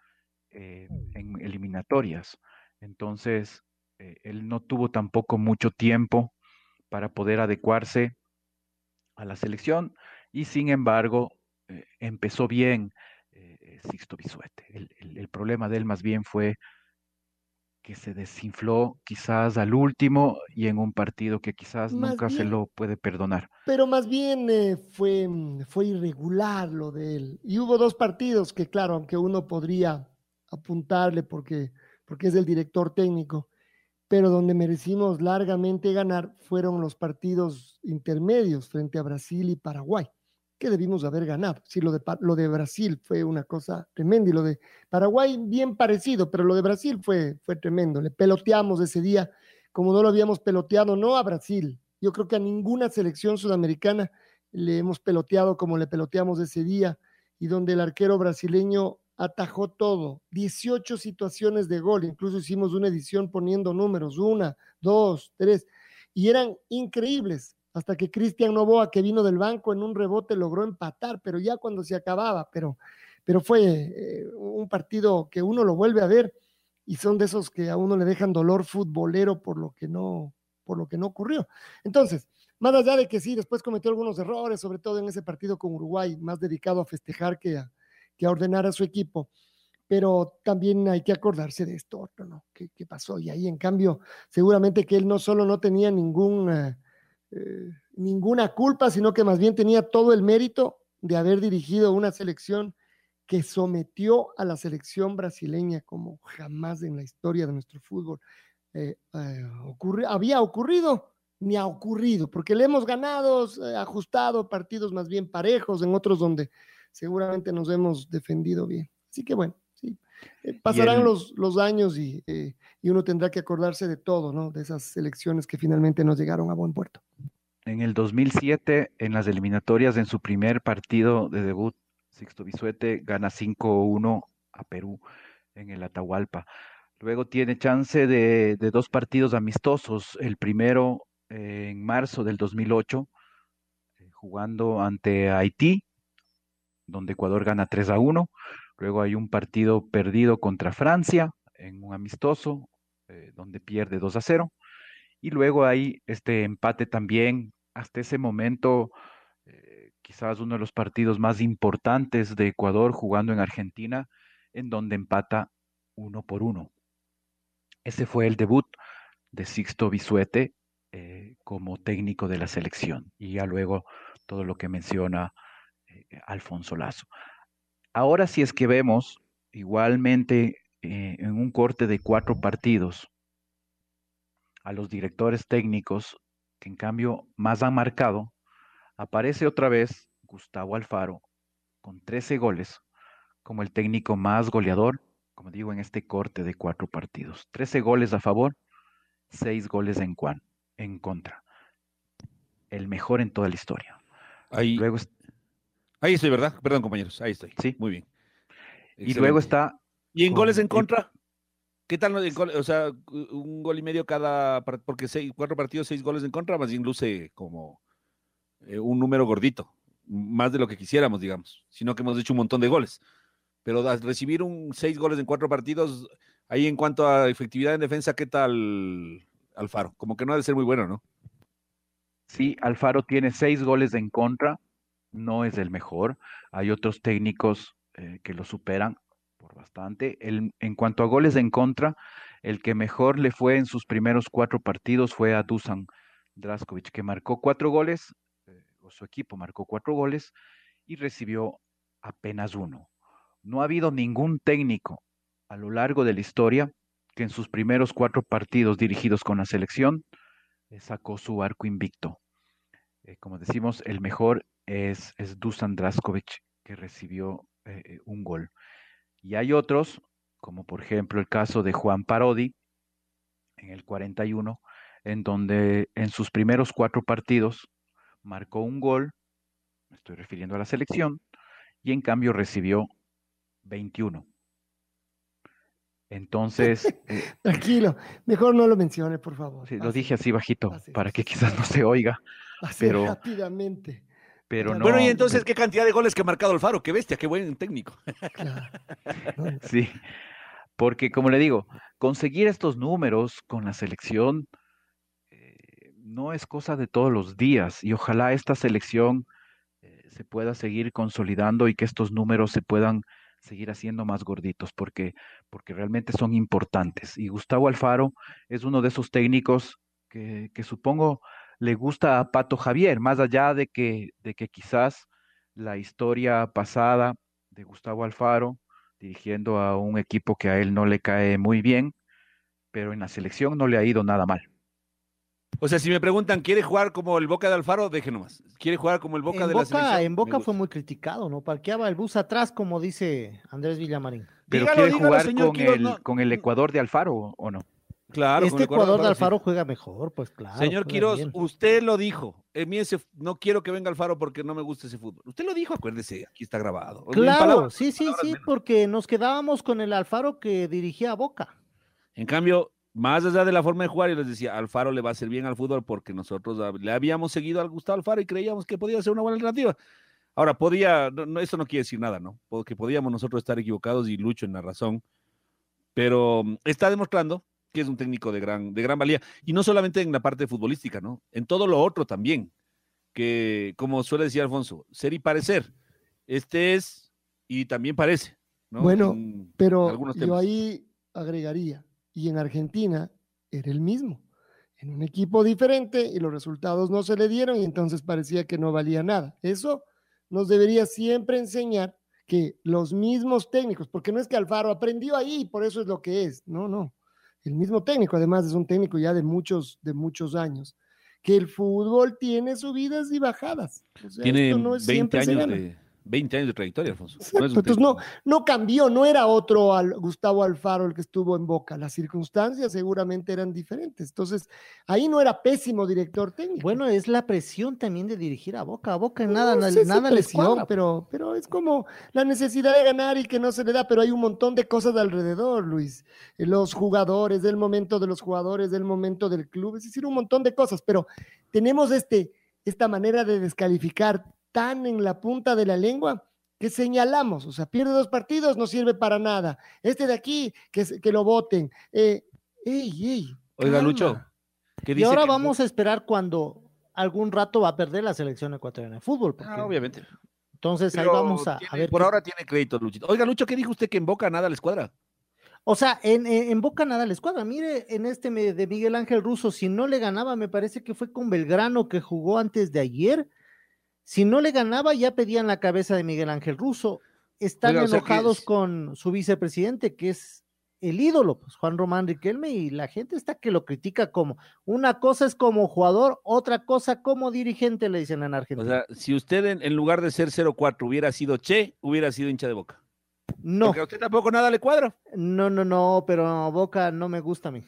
eh, en eliminatorias. Entonces, eh, él no tuvo tampoco mucho tiempo para poder adecuarse a la selección y sin embargo eh, empezó bien Sixto Bisuete. El, el, el, problema de él más bien fue que se desinfló quizás al último y en un partido que quizás Más nunca se lo puede perdonar. Pero más bien eh, fue, mm, fue irregular lo de él. Y hubo dos partidos que, claro, aunque uno podría apuntarle porque, porque es el director técnico, pero donde merecimos largamente ganar fueron los partidos intermedios frente a Brasil y Paraguay, que debimos haber ganado. Sí, lo de, lo de Brasil fue una cosa tremenda y lo de Paraguay bien parecido, pero lo de Brasil fue, fue tremendo. Le peloteamos ese día como no lo habíamos peloteado, no a Brasil. Yo creo que a ninguna selección sudamericana le hemos peloteado como le peloteamos ese día y donde el arquero brasileño atajó todo, 18 situaciones de gol, incluso hicimos una edición poniendo números, una, dos, tres, y eran increíbles, hasta que Cristian Novoa, que vino del banco en un rebote, logró empatar, pero ya cuando se acababa, pero, pero fue eh, un partido que uno lo vuelve a ver y son de esos que a uno le dejan dolor futbolero por lo que no, por lo que no ocurrió. Entonces, más allá de que sí, después cometió algunos errores, sobre todo en ese partido con Uruguay, más dedicado a festejar que a, que ordenar a su equipo. Pero también hay que acordarse de esto ¿no? ¿Qué, pasó? Y ahí, en cambio, seguramente que él no solo no tenía ningún, eh, eh, ninguna culpa, sino que más bien tenía todo el mérito de haber dirigido una selección que sometió a la selección brasileña como jamás en la historia de nuestro fútbol eh, había ocurrido ni ha ocurrido, porque le hemos ganado, ajustado partidos más bien parejos, en otros donde seguramente nos hemos defendido bien. Así que bueno, sí, eh, pasarán los, los años y, eh, y, uno tendrá que acordarse de todo, ¿no? De esas elecciones que finalmente nos llegaron a buen puerto. En el 2007, en las eliminatorias, en su primer partido de debut, Sixto Bisuete gana 5-1 a Perú en el Atahualpa. Luego tiene chance de, de dos partidos amistosos. El primero eh, en marzo del 2008, jugando ante Haití donde Ecuador gana 3 a 1. Luego hay un partido perdido contra Francia en un amistoso, eh, donde pierde 2 a 0. Y luego hay este empate también, hasta ese momento, eh, quizás uno de los partidos más importantes de Ecuador jugando en Argentina, en donde empata uno por uno. Ese fue el debut de Sixto Bisuete eh, como técnico de la selección. Y ya luego todo lo que menciona Alfonso Lazo. Ahora si es que vemos igualmente eh, en un corte de cuatro partidos a los directores técnicos que en cambio más han marcado, aparece otra vez Gustavo Alfaro con 13 goles como el técnico más goleador, como digo, en este corte de cuatro partidos. 13 goles a favor, 6 goles en, en contra. El mejor en toda la historia. Ahí, Luego, Ahí estoy, ¿verdad? Perdón, compañeros. Ahí estoy. Sí. Muy bien. Y luego está. ¿Y en goles en contra? ¿Qué tal? O sea, un gol y medio cada. Porque seis, cuatro partidos, seis goles en contra, más bien luce como eh, un número gordito. Más de lo que quisiéramos, digamos. Sino que hemos hecho un montón de goles. Pero recibir un seis goles en cuatro partidos, ahí en cuanto a efectividad en defensa, ¿qué tal Alfaro? Como que no ha de ser muy bueno, ¿no? Sí, Alfaro tiene seis goles en contra no es el mejor. Hay otros técnicos eh, que lo superan por bastante. en cuanto a goles en contra, el que mejor le fue en sus primeros cuatro partidos fue a Dusan Draskovic, que marcó cuatro goles, eh, o su equipo marcó cuatro goles y recibió apenas uno. No ha habido ningún técnico a lo largo de la historia que en sus primeros cuatro partidos dirigidos con la selección eh, sacó su arco invicto. Como decimos, el mejor es, Dusan Draskovic, que recibió eh, eh, un gol. Y hay otros, como por ejemplo el caso de Juan Parodi, en el 41, en donde en sus primeros cuatro partidos marcó un gol, me estoy refiriendo a la selección, y en cambio recibió 21. Entonces. [laughs] Eh, Tranquilo, mejor no lo mencione, por favor. Sí, lo dije así bajito, para que quizás no se oiga. Pero, rápidamente. Bueno, y entonces, ¿qué cantidad de goles que ha marcado Alfaro? Qué bestia, qué buen técnico. [laughs] sí, porque como le digo, conseguir estos números con la selección eh, no es cosa de todos los días y ojalá esta selección eh, se pueda seguir consolidando y que estos números se puedan seguir haciendo más gorditos porque, porque realmente son importantes. Y Gustavo Alfaro es uno de esos técnicos que, que supongo le gusta a Pato Javier, más allá de que, de que quizás la historia pasada de Gustavo Alfaro, dirigiendo a un equipo que a él no le cae muy bien, pero en la selección no le ha ido nada mal. O sea, si me preguntan, ¿quiere jugar como el Boca de Alfaro? Deje nomás. ¿Quiere jugar como el Boca en de Boca, la selección? En Boca fue muy criticado, ¿no? Parqueaba el bus atrás, como dice Andrés Villamarín. Pero Dígalo, quiere dígalo, jugar señor con, el, no. con el Ecuador de Alfaro o no. Claro, con este Ecuador de sí. Alfaro juega mejor, pues claro. Señor Quiroz, bien. usted lo dijo. A mí ese, no quiero que venga Alfaro porque no me gusta ese fútbol. Usted lo dijo, acuérdese, aquí está grabado. Claro, palabras- sí, sí, sí, menos. porque nos quedábamos con el Alfaro que dirigía a Boca. En cambio, más allá de la forma de jugar, yo les decía, Alfaro le va a hacer bien al fútbol porque nosotros le habíamos seguido al Gustavo Alfaro y creíamos que podía ser una buena alternativa. Ahora, podía, no, no, eso no quiere decir nada, ¿no? Porque podíamos nosotros estar equivocados y Lucho en la razón, pero mm, está demostrando que es un técnico de gran, de gran valía, y no solamente en la parte futbolística, ¿no? En todo lo otro también, que como suele decir Alfonso, ser y parecer, este es y también parece, ¿no? Bueno, En Pero yo ahí agregaría, y en Argentina era el mismo, en un equipo diferente y los resultados no se le dieron y entonces parecía que no valía nada. Eso nos debería siempre enseñar que los mismos técnicos, porque no es que Alfaro aprendió ahí por eso es lo que es, no, no. El mismo técnico, además es un técnico ya de muchos, de muchos años, que el fútbol tiene subidas y bajadas. O sea, Tiene esto no es 20 siempre se años de 20 años de trayectoria, Alfonso. No es entonces no, no cambió, no era otro al, Gustavo Alfaro el que estuvo en Boca, las circunstancias seguramente eran diferentes. Entonces, ahí no era pésimo director técnico. Bueno, es la presión también de dirigir a Boca. A Boca No nada, sé si nada les cuadra. pero, pero es como la necesidad de ganar y que no se le da, pero hay un montón de cosas alrededor, Luis. Eh, Los jugadores, el momento de los jugadores, el momento del club, es decir, un montón de cosas, pero tenemos este, esta manera de descalificar tan en la punta de la lengua que señalamos, o sea, pierde dos partidos, no sirve para nada. Este de aquí, que, se- que lo voten. Eh, ey, ey, Oiga. Lucho, que Y dice ahora que- vamos a esperar cuando algún rato va a perder la selección ecuatoriana de fútbol. porque- Ah, obviamente. Entonces ahí vamos a, ver. Por qué- ahora tiene crédito, Luchito. Oiga, Lucho, ¿qué dijo usted que en Boca nada les cuadra? O sea, en, en- en Boca nada les cuadra. Mire, en este de Miguel Ángel Russo, si no le ganaba, me parece que fue con Belgrano que jugó antes de ayer. Si no le ganaba, ya pedían la cabeza de Miguel Ángel Russo. Están Oiga, o sea que enojados es- con su vicepresidente, que es el ídolo, pues Juan Román Riquelme, y la gente está que lo critica como una cosa es como jugador, otra cosa como dirigente, le dicen en O Argentina. sea, si usted en, en lugar de ser 0-4 hubiera sido Che, hubiera sido hincha de Boca. no, Porque a usted tampoco nada le cuadra. no, no, no, pero Boca no me gusta a mí.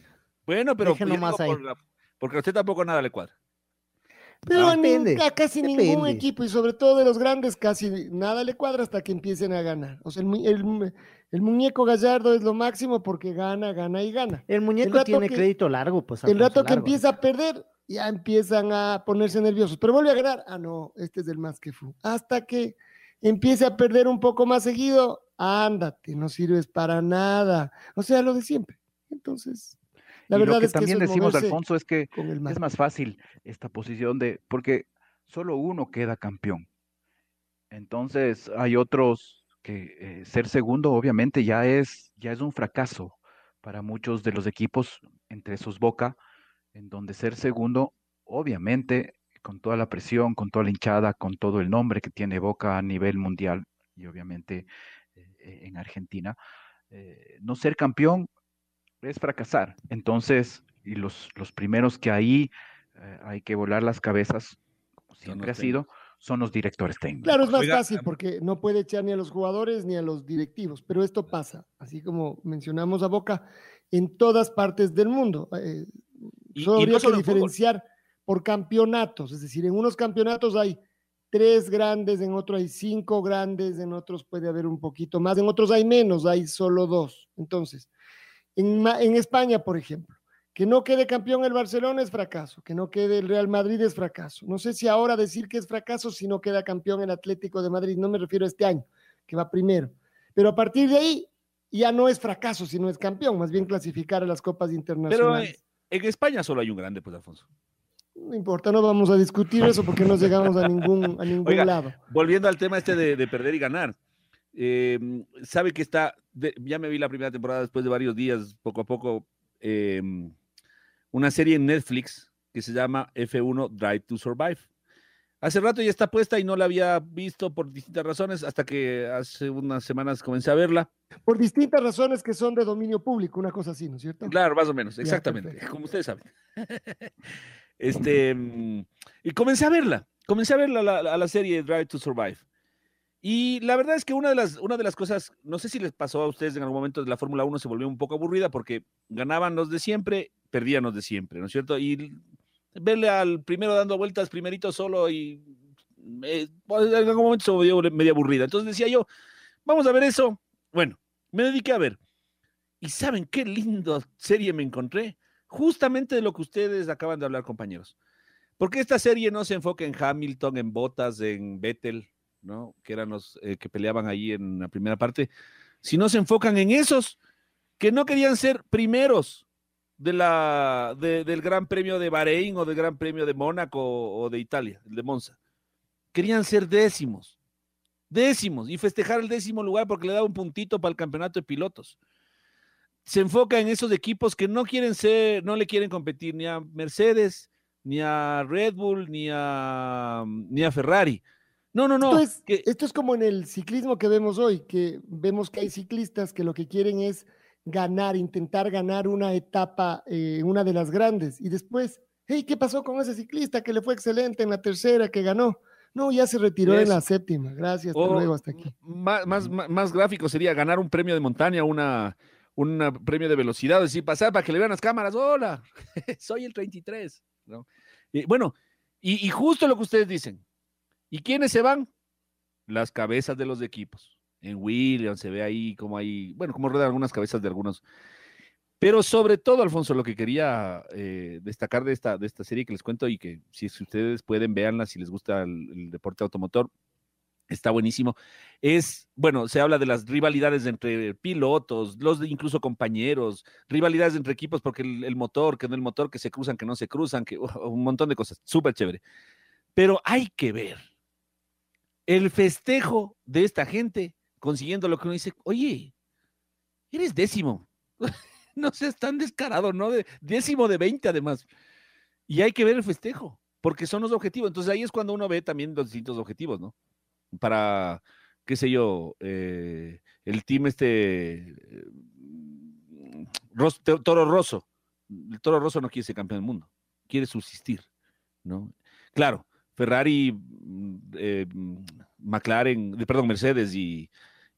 Bueno, pero yo digo ahí. por porque a usted tampoco nada le cuadra. Pero Ah, a, nin- depende, a casi ningún equipo y sobre todo de los grandes casi nada le cuadra hasta que empiecen a ganar. O sea, el, mu- el mu- el muñeco Gallardo es lo máximo porque gana, gana y gana. El muñeco tiene que- crédito largo, pues. El rato que empieza a perder, ya empiezan a ponerse nerviosos. Pero vuelve a ganar. Ah, no, este es el más que fu. Hasta que empiece a perder un poco más seguido, ándate, no sirves para nada. O sea, lo de siempre. Entonces, la y verdad lo que es también decimos, Alfonso, es que es más fácil esta posición de, porque solo uno queda campeón. Entonces hay otros que eh, ser segundo obviamente ya es, ya es un fracaso para muchos de los equipos, entre esos Boca, en donde ser segundo, obviamente, con toda la presión, con toda la hinchada, con todo el nombre que tiene Boca a nivel mundial y obviamente eh, en Argentina, eh, no ser campeón es fracasar. Entonces, y los, los primeros que ahí eh, hay que volar las cabezas, como siempre ha sido, son los directores técnicos. Claro, es más Oiga, fácil porque no puede echar ni a los jugadores ni a los directivos, pero esto pasa, así como mencionamos a Boca, en todas partes del mundo. Eh, Y- solo y habría no solo que diferenciar por campeonatos, es decir, en unos campeonatos hay tres grandes, en otros hay cinco grandes, en otros puede haber un poquito más, en otros hay menos, hay solo dos. Entonces, en, España, por ejemplo, que no quede campeón el Barcelona es fracaso, que no quede el Real Madrid es fracaso. No sé si ahora decir que es fracaso si no queda campeón el Atlético de Madrid, no me refiero a este año, que va primero. Pero a partir de ahí ya no es fracaso si no es campeón, más bien clasificar a las copas Pero internacionales. eh, en España solo hay un grande, pues, Alfonso. No importa, no vamos a discutir eso porque no llegamos a ningún, a ningún Oiga, lado. Volviendo al tema este de, de perder y ganar. Eh, sabe que está, de- ya me vi la primera temporada después de varios días, poco a poco, eh, una serie en Netflix que se llama F1 Drive to Survive. Hace rato ya está puesta y no la había visto por distintas razones hasta que hace unas semanas comencé a verla. Por distintas razones que son de dominio público, una cosa así, ¿no es cierto? Claro, más o menos, exactamente, como ustedes saben. [laughs] este, mm, y comencé a verla, comencé a verla la, la- a la serie Drive to Survive. Y la verdad es que una de, las, una de las cosas, no sé si les pasó a ustedes en algún momento de la Fórmula 1 se volvió un poco aburrida porque ganaban los de siempre, perdían los de siempre, ¿no es cierto? Y verle al primero dando vueltas primerito solo y eh, pues, en algún momento se volvió medio aburrida. Entonces decía yo, vamos a ver eso. Bueno, me dediqué a ver. ¿Y saben qué lindo serie me encontré? Justamente de lo que ustedes acaban de hablar, compañeros. Porque esta serie no se enfoca en Hamilton, en Bottas, en Vettel, ¿no? Que eran los eh, que peleaban ahí en la primera parte, sino se enfocan en esos que no querían ser primeros de la, de- del Gran Premio de Bahrein o del Gran Premio de Mónaco o de Italia, el de Monza. Querían ser décimos, décimos, y festejar el décimo lugar porque le daba un puntito para el campeonato de pilotos. Se enfoca en esos equipos que no quieren ser, no le quieren competir ni a Mercedes, ni a Red Bull, ni a, ni a Ferrari. No, no, no. Esto es, que- esto es como en el ciclismo que vemos hoy, que vemos que hay ciclistas que lo que quieren es ganar, intentar ganar una etapa, eh, una de las grandes, y después, hey, ¿qué pasó con ese ciclista que le fue excelente en la tercera, que ganó? No, ya se retiró en la séptima. Gracias, hasta O luego, hasta aquí. Más, más, más, gráfico sería ganar un premio de montaña, una, un premio de velocidad, decir, pasar para que le vean las cámaras, hola, [laughs] soy el 33. ¿no? Y bueno, y, y justo lo que ustedes dicen. ¿Y quiénes se van? Las cabezas de los equipos. En Williams se ve ahí como hay, bueno, como ruedan algunas cabezas de algunos. Pero sobre todo, Alfonso, lo que quería eh, destacar de esta, de esta serie que les cuento y que si, si ustedes pueden, véanla si les gusta el- el deporte automotor, está buenísimo. Es, bueno, se habla de las rivalidades entre pilotos, los de incluso compañeros, rivalidades entre equipos porque el, el motor, que no el motor, que se cruzan, que no se cruzan, que uh, [laughs] un montón de cosas, súper chévere. Pero hay que ver el festejo de esta gente consiguiendo lo que uno dice, oye, eres décimo. [laughs] no seas tan descarado, ¿no? De, décimo de 20 además. Y hay que ver el festejo, porque son los objetivos. Entonces ahí es cuando uno ve también los distintos objetivos, ¿no? para, qué sé yo, eh, el team este, eh, Toro Rosso. El Toro Rosso no quiere ser campeón del mundo, quiere subsistir, ¿no? Claro, Ferrari, mm, eh, mm, McLaren, de- perdón, Mercedes y,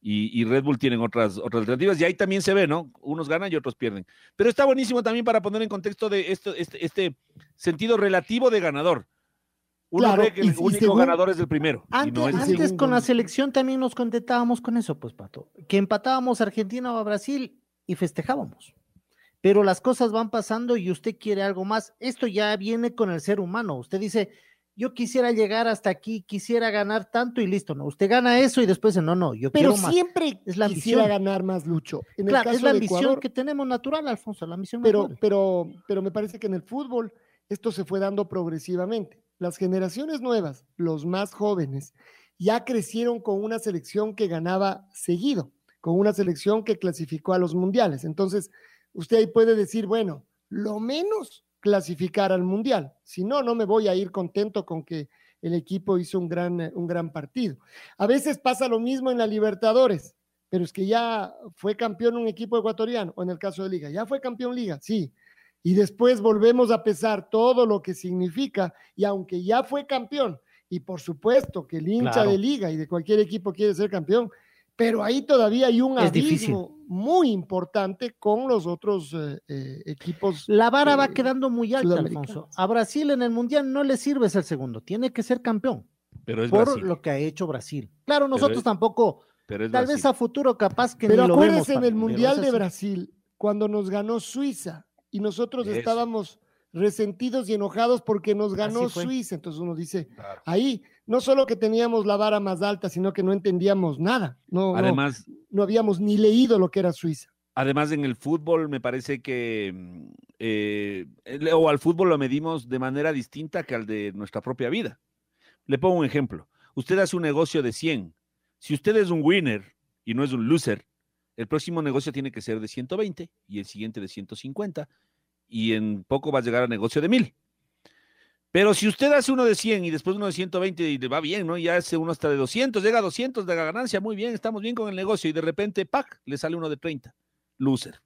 y- y Red Bull tienen otras, otras alternativas y ahí también se ve, ¿no? Unos ganan y otros pierden. Pero está buenísimo también para poner en contexto de esto, este, este sentido relativo de ganador. Uno Claro, cree que el y único según- ganador es el primero. Antes, no es el antes con la selección también nos contentábamos con eso, pues, Pato. Que empatábamos a Argentina o a Brasil y festejábamos. Pero las cosas van pasando y usted quiere algo más. Esto ya viene con el ser humano. Usted dice, yo quisiera llegar hasta aquí, quisiera ganar tanto y listo, ¿no? Usted gana eso y después dice, no, no, yo Pero quiero más. siempre Es la quisiera ambición. ganar más, Lucho. En el caso es la ambición Ecuador, que tenemos natural, Alfonso, la ambición pero, natural. pero, pero me parece que en el fútbol esto se fue dando progresivamente. Las generaciones nuevas, los más jóvenes, ya crecieron con una selección que ganaba seguido, con una selección que clasificó a los mundiales. Entonces, usted ahí puede decir, bueno, lo menos clasificar al mundial. Si no, no me voy a ir contento con que el equipo hizo un gran, un gran partido. A veces pasa lo mismo en la Libertadores, pero es que ya fue campeón un equipo ecuatoriano, o en el caso de Liga, ya fue campeón Liga, sí. Y después volvemos a pesar todo lo que significa, y aunque ya fue campeón, y por supuesto que el hincha Claro. de Liga y de cualquier equipo quiere ser campeón, pero ahí todavía hay un Es difícil. abismo muy importante con los otros eh, eh, equipos. La vara va quedando muy alta. Alfonso. A Brasil en el Mundial no le sirve ser segundo, tiene que ser campeón Pero es por Brasil. lo que ha hecho Brasil. Claro, nosotros tampoco, Pero es tal Brasil. vez a futuro capaz que Pero ni lo vemos. acuérdense en el Mundial de. Brasil, cuando nos ganó Suiza y nosotros Eso. estábamos resentidos y enojados porque nos ganó. Suiza. Entonces uno dice, ahí no solo que teníamos la vara más alta, sino que no entendíamos nada. No, no, Además, no habíamos ni leído lo que era Suiza. Además, en el fútbol me parece que, eh, o al fútbol lo medimos de manera distinta que al de nuestra propia vida. Le pongo un ejemplo. Usted hace un negocio de 100. Si usted es un winner y no es un loser, el próximo negocio tiene que ser de 120 y el siguiente de 150 y en poco va a llegar al negocio de 1000. Pero si usted hace uno de 100 y después uno de 120 y le va bien, ¿no? Y hace uno hasta de 200, llega a 200 de la ganancia, muy bien, estamos bien con el negocio y de repente, ¡pac!, le sale uno de 30. Loser.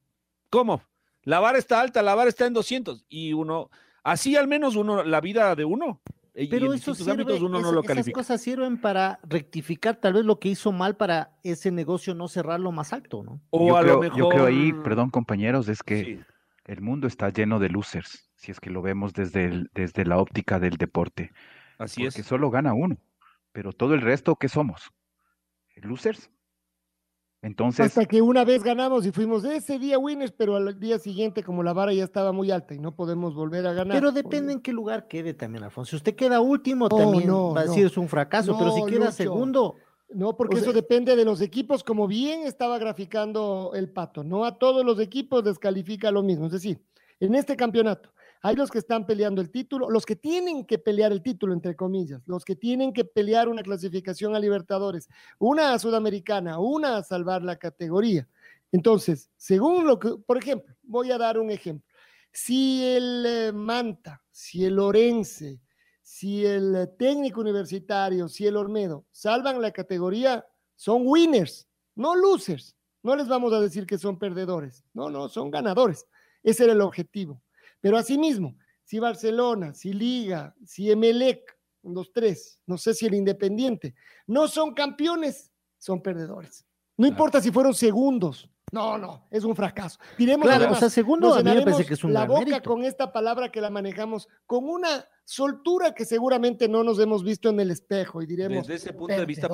¿Cómo? La vara está alta, la vara está en 200 y uno, así al menos uno, la vida de uno. y Pero en eso distintos sirve, ámbitos uno no lo esas califica. cosas sirven para rectificar tal vez lo que hizo mal para ese negocio no cerrarlo más alto, ¿no? O yo, a creo, lo mejor. yo creo ahí, perdón compañeros, es que Sí. El mundo está lleno de losers, si es que lo vemos desde, el- desde la óptica del deporte. Así porque es. solo gana uno, pero todo el resto, ¿qué somos? ¿Losers? Entonces, Hasta que una vez ganamos y fuimos ese día winners, pero al día siguiente, como la vara ya estaba muy alta y no podemos volver a ganar. Pero depende en qué lugar quede también, Alfonso. Si usted queda último, No, también no, va a no. decir es un fracaso, pero si queda Lucho. segundo, No, porque O sea- eso depende de los equipos, como bien estaba graficando el pato. No a todos los equipos les califica lo mismo. Es decir, en este campeonato hay los que están peleando el título, los que tienen que pelear el título, entre comillas, los que tienen que pelear una clasificación a Libertadores, una a Sudamericana, una a salvar la categoría. Entonces, según lo que, por ejemplo, voy a dar un ejemplo. Si el eh, Manta, si el Orense, si el técnico universitario, si el Olmedo salvan la categoría, son winners, no losers. No les vamos a decir que son perdedores. No, no, son ganadores. Ese era el objetivo. Pero asimismo, si Barcelona, si Liga, si Emelec, los tres, no sé si el Independiente, no son campeones, son perdedores. No importa si fueron segundos. No, no, es un fracaso. Diremos claro, además, o sea, segundo a mí me parece llenaremos que es un la boca mérito. con esta palabra que la manejamos con una soltura que seguramente no nos hemos visto en el espejo y diremos Desde ese punto de vista,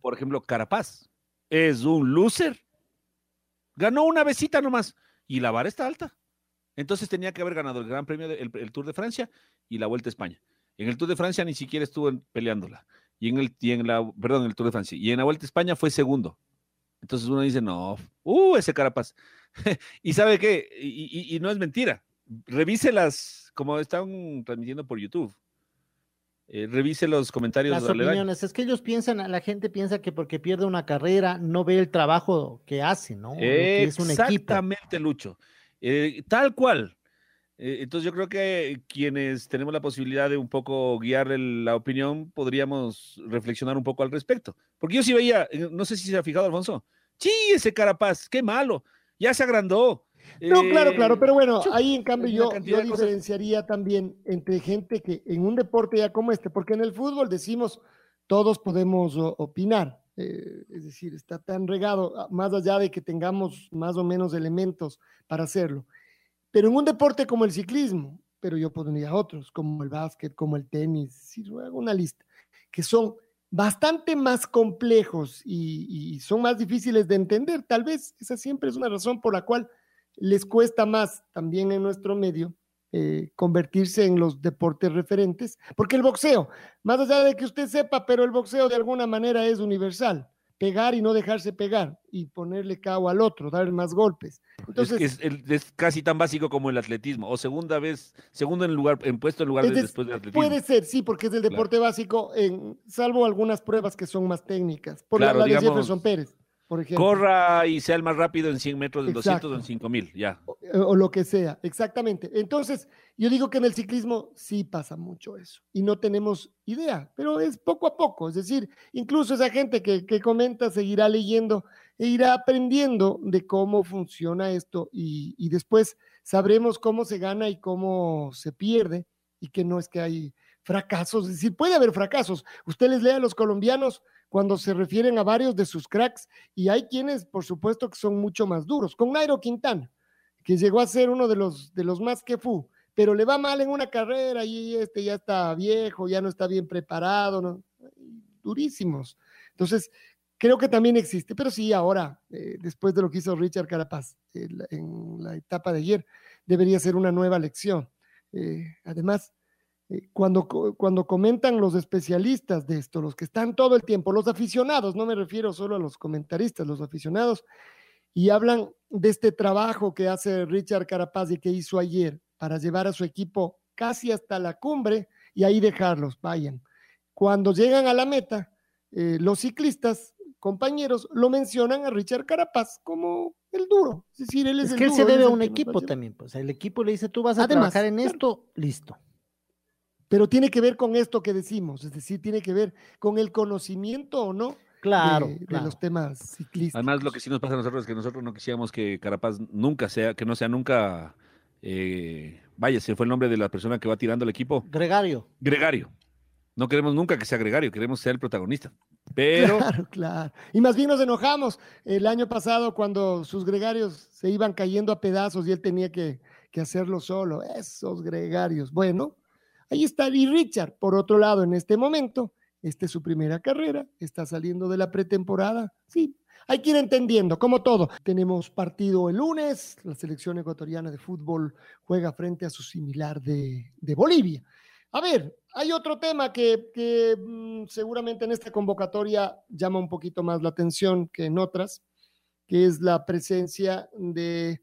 por ejemplo, Carapaz es un loser. Ganó una besita nomás y la vara está alta. Entonces tenía que haber ganado el Gran Premio, de- el, el Tour de Francia y la Vuelta a España. En el Tour de Francia ni siquiera estuvo peleándola. Y en el, y en la, perdón, en el Tour de Francia. Y en la Vuelta a España fue segundo. Entonces uno dice, no, uh, ese Carapaz. [laughs] y sabe qué, y, y- y no es mentira. Revise las, como están transmitiendo por YouTube. eh, revise los comentarios Las aledaños. opiniones, es que ellos piensan, la gente piensa que porque pierde una carrera no ve el trabajo que hace, ¿no? Que es un equipo. Exactamente, Lucho. Eh, tal cual. Eh, entonces yo creo que quienes tenemos la posibilidad de un poco guiar la opinión, podríamos reflexionar un poco al respecto. Porque yo sí veía, eh, no sé si se ha fijado, Alfonso. Sí, ese Carapaz, qué malo. Ya se agrandó. No, claro, Eh, claro, pero bueno, ahí en cambio yo, yo diferenciaría también entre gente que en un deporte ya como este, porque en el fútbol decimos todos podemos opinar, eh, es decir, está tan regado, ah, más allá de que tengamos más o menos elementos para hacerlo. Pero en un deporte como el ciclismo, pero yo pondría otros, como el básquet, como el tenis, si hago una lista, que son bastante más complejos y, son más difíciles de entender. Tal vez esa siempre es una razón por la cual les cuesta más también en nuestro medio eh, convertirse en los deportes referentes, porque el boxeo, más allá de que usted sepa, pero el boxeo de alguna manera es universal, pegar y no dejarse pegar y ponerle cabo al otro, darle más golpes. Entonces, es, que es, el- es casi tan básico como el atletismo, o segunda vez, segundo en lugar, en puesto en lugar de de- después del atletismo. Puede ser, sí, porque es el Claro. deporte básico, en, salvo algunas pruebas que son más técnicas. Por Claro, la, la de Jefferson Pérez, por ejemplo. Corra y sea el más rápido en 100 metros, en 200 o en Exacto. 5000, ya. o, o lo que sea, exactamente. Entonces, yo digo que en el ciclismo sí pasa mucho eso y no tenemos idea, pero es poco a poco, es decir, incluso esa gente que, que comenta seguirá leyendo e irá aprendiendo de cómo funciona esto y, y después sabremos cómo se gana y cómo se pierde y que no es que hay fracasos, es decir, puede haber fracasos. Usted les lee a los colombianos cuando se refieren a varios de sus cracks y hay quienes, por supuesto, que son mucho más duros. Con Nairo Quintana, que llegó a ser uno de los, de los más que fu, pero le va mal en una carrera y este ya está viejo, ya no está bien preparado, ¿no? durísimos. Entonces, creo que también existe, pero sí, ahora, eh, después de lo que hizo Richard Carapaz eh, en la etapa de ayer, debería ser una nueva lección. Eh, además, cuando, co- cuando comentan los especialistas de esto, los que están todo el tiempo, los aficionados, no me refiero solo a los comentaristas, los aficionados, y hablan de este trabajo que hace Richard Carapaz y que hizo ayer para llevar a su equipo casi hasta la cumbre y ahí dejarlos, vayan. Cuando llegan a la meta, eh, los ciclistas, compañeros, lo mencionan a Richard Carapaz como el duro. Es decir, él es, Es el que él duro, se debe a un equipo también, pues el equipo le dice, tú vas a Además, trabajar en claro. esto, listo. Pero tiene que ver con esto que decimos, es decir, tiene que ver con el conocimiento o no Claro, de, los temas ciclistas. Además, lo que sí nos pasa a nosotros es que nosotros no quisiéramos que Carapaz nunca sea, que no sea nunca, eh, vaya, se fue el nombre de la persona que va tirando el equipo, Gregario. Gregario. No queremos nunca que sea Gregario, queremos ser el protagonista. Pero Claro, claro. Y más bien nos enojamos el año pasado cuando sus gregarios se iban cayendo a pedazos y él tenía que, que hacerlo solo. Esos gregarios. Bueno, ahí está. Y Richard, por otro lado, en este momento, esta es su primera carrera, está saliendo de la pretemporada. Sí, hay que ir entendiendo, como todo. Tenemos partido el lunes, la selección ecuatoriana de fútbol juega frente a su similar de, Bolivia. A ver, hay otro tema que, que, mm, seguramente en esta convocatoria llama un poquito más la atención que en otras, que es la presencia de,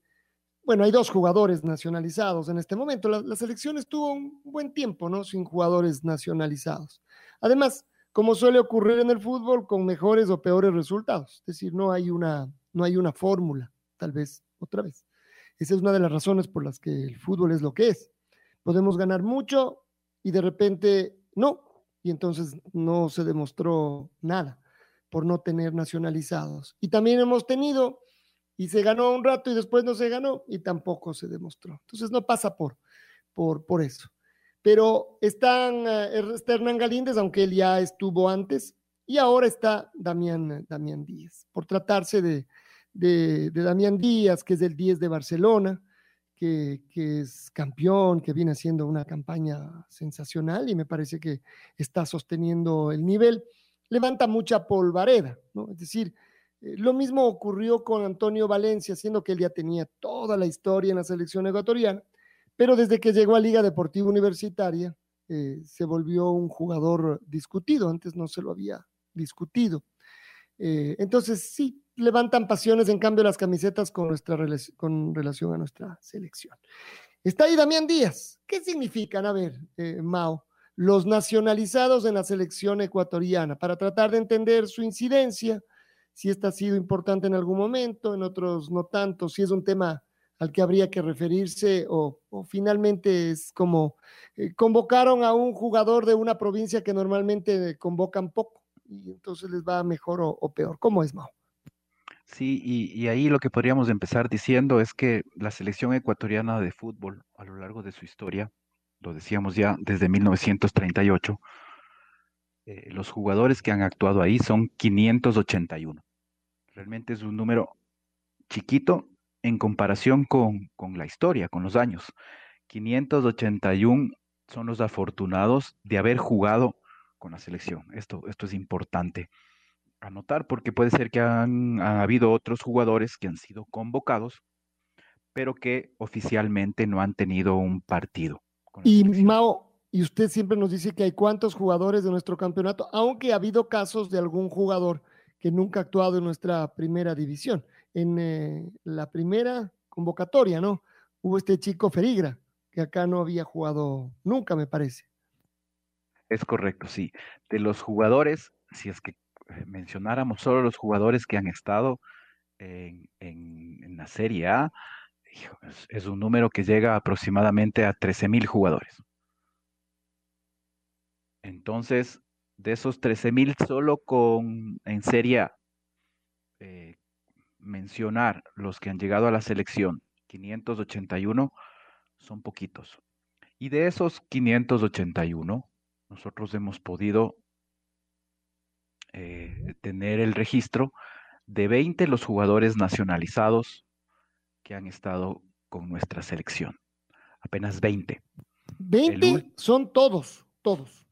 bueno, hay dos jugadores nacionalizados en este momento. La, la selección estuvo un buen tiempo, ¿no? Sin jugadores nacionalizados. Además, como suele ocurrir en el fútbol, con mejores o peores resultados. Es decir, no hay una, no hay una fórmula, tal vez, otra vez. Esa es una de las razones por las que el fútbol es lo que es. Podemos ganar mucho y de repente no, y entonces no se demostró nada por no tener nacionalizados. Y también hemos tenido, y se ganó un rato y después no se ganó, y tampoco se demostró. Entonces no pasa por, por, por eso. Pero están, uh, está Hernán Galíndez, aunque él ya estuvo antes, y ahora está Damián, Damián Díaz, por tratarse de, de, de Damián Díaz, que es del 10 de Barcelona, que, que, es campeón, que viene haciendo una campaña sensacional y me parece que está sosteniendo el nivel. Levanta mucha polvareda, ¿no? Es decir, eh, lo mismo ocurrió con Antonio Valencia, siendo que él ya tenía toda la historia en la selección ecuatoriana, pero desde que llegó a Liga Deportiva Universitaria eh, se volvió un jugador discutido, antes no se lo había discutido. Eh, entonces, sí, levantan pasiones, en cambio, las camisetas con, nuestra, con relación a nuestra selección. Está ahí Damián Díaz. ¿Qué significan, a ver, eh, Mao, los nacionalizados en la selección ecuatoriana? Para tratar de entender su incidencia, si esta ha sido importante en algún momento, en otros no tanto, si es un tema al que habría que referirse o, o finalmente es como eh, convocaron a un jugador de una provincia que normalmente convocan poco y entonces les va mejor o, peor. ¿Cómo es, Mao? Sí, y, y, ahí lo que podríamos empezar diciendo es que la selección ecuatoriana de fútbol a lo largo de su historia, lo decíamos ya desde 1938, eh, los jugadores que han actuado ahí son 581. Realmente es un número chiquito en comparación con, con la historia, con los años. 581 son los afortunados de haber jugado con la selección. Esto, esto es importante anotar porque puede ser que han, han, habido otros jugadores que han sido convocados, pero que oficialmente no han tenido un partido. Y Mao, y usted siempre nos dice que hay cuántos jugadores de nuestro campeonato, aunque ha habido casos de algún jugador que nunca ha actuado en nuestra primera división. En eh, la primera convocatoria, ¿no? Hubo este chico Ferigra, que acá no había jugado nunca, me parece. Es correcto, sí. De los jugadores, si es que mencionáramos solo los jugadores que han estado en, la Serie A, es, es, un número que llega aproximadamente a 13 mil jugadores. Entonces, de esos 13 mil, solo con en Serie eh, mencionar los que han llegado a la selección, 581, son poquitos. Y de esos 581, nosotros hemos podido eh, tener el registro de 20 los jugadores nacionalizados que han estado con nuestra selección. Apenas 20. 20 el... son todos, todos.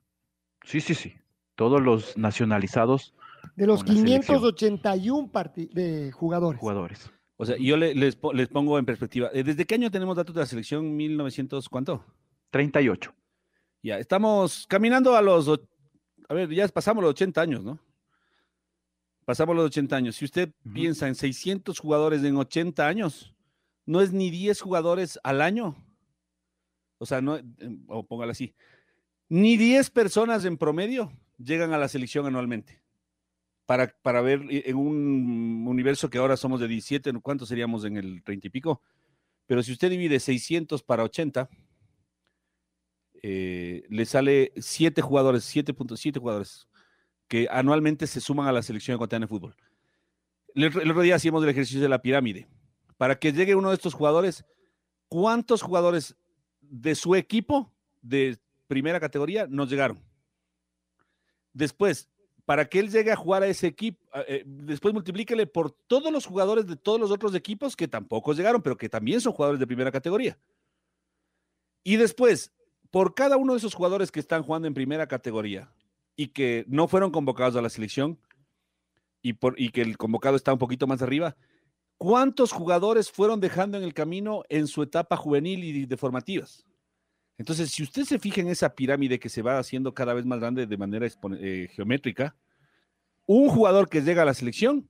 Sí, sí, sí. Todos los nacionalizados. De los 581 de jugadores. Jugadores. O sea, yo les, les, pongo en perspectiva. Eh, ¿Desde qué año tenemos datos de la selección? ¿1900 cuánto? 38. Ya, estamos caminando a los. A ver, ya pasamos los 80 años, ¿no? Pasamos los 80 años. Si usted uh -huh. piensa en 600 jugadores en 80 años, no es ni 10 jugadores al año. O sea, no, o póngalo así, ni 10 personas en promedio llegan a la selección anualmente. Para, para ver en un universo que ahora somos de 17, ¿cuántos seríamos en el 30 y pico? Pero si usted divide 600 para 80, eh, le sale siete jugadores, 7.7 jugadores que anualmente se suman a la selección ecuatoriana de fútbol. El, el otro día hacíamos el ejercicio de la pirámide. Para que llegue uno de estos jugadores, ¿cuántos jugadores de su equipo de primera categoría nos llegaron? Después, para que él llegue a jugar a ese equipo, eh, después multiplíquele por todos los jugadores de todos los otros equipos que tampoco llegaron, pero que también son jugadores de primera categoría. Y después, por cada uno de esos jugadores que están jugando en primera categoría y que no fueron convocados a la selección y, que el convocado está un poquito más arriba, ¿cuántos jugadores fueron dejando en el camino en su etapa juvenil y de formativas? Entonces, si usted se fija en esa pirámide que se va haciendo cada vez más grande de manera eh, geométrica, un jugador que llega a la selección,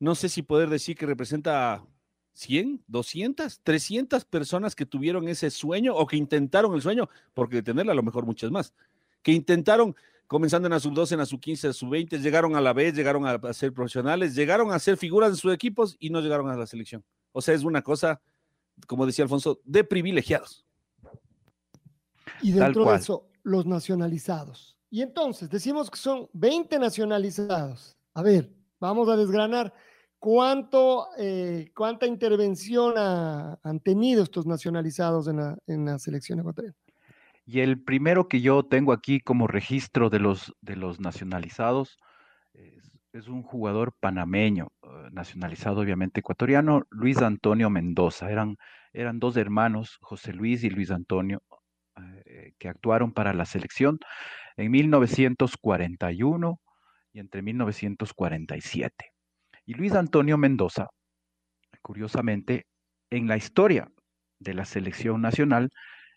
no sé si poder decir que representa 100, 200, 300 personas que tuvieron ese sueño o que intentaron el sueño, porque de tenerla a lo mejor muchas más, que intentaron, comenzando en la sub-12, en la sub-15, en la sub-20, llegaron a la vez, llegaron a, ser profesionales, llegaron a ser figuras en sus equipos y no llegaron a la selección. O sea, es una cosa, como decía Alfonso, de privilegiados. Y dentro de eso, los nacionalizados. Y entonces, decimos que son 20 nacionalizados. A ver, vamos a desgranar cuánto, eh, cuánta intervención ha, han tenido estos nacionalizados en la, en la selección ecuatoriana. Y el primero que yo tengo aquí como registro de los, de los nacionalizados es, es un jugador panameño, uh, nacionalizado obviamente ecuatoriano, Luis Antonio Mendoza. Eran, eran dos hermanos, José Luis y Luis Antonio, que actuaron para la selección en 1941 y entre 1947. Y Luis Antonio Mendoza, curiosamente, en la historia de la selección nacional,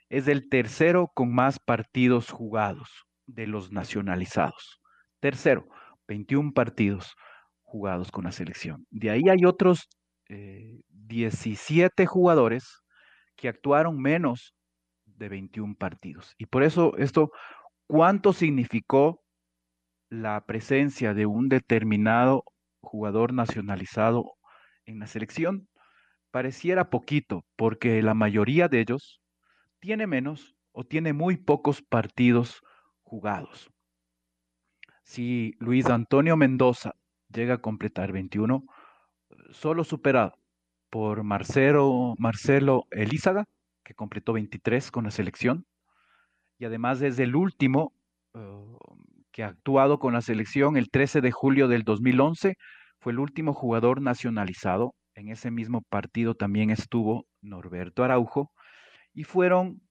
es el tercero con más partidos jugados de los nacionalizados. Tercero, 21 partidos jugados con la selección. De ahí hay otros eh, 17 jugadores que actuaron menos de 21 partidos. Y por eso esto, ¿cuánto significó la presencia de un determinado jugador nacionalizado en la selección? Pareciera poquito, porque la mayoría de ellos tiene menos o tiene muy pocos partidos jugados. Si Luis Antonio Mendoza llega a completar 21, solo superado por Marcelo, Marcelo que completó 23 con la selección, y además es el último uh, que ha actuado con la selección el 13 de julio del 2011, fue el último jugador nacionalizado. En ese mismo partido también estuvo Norberto Araujo, y fueron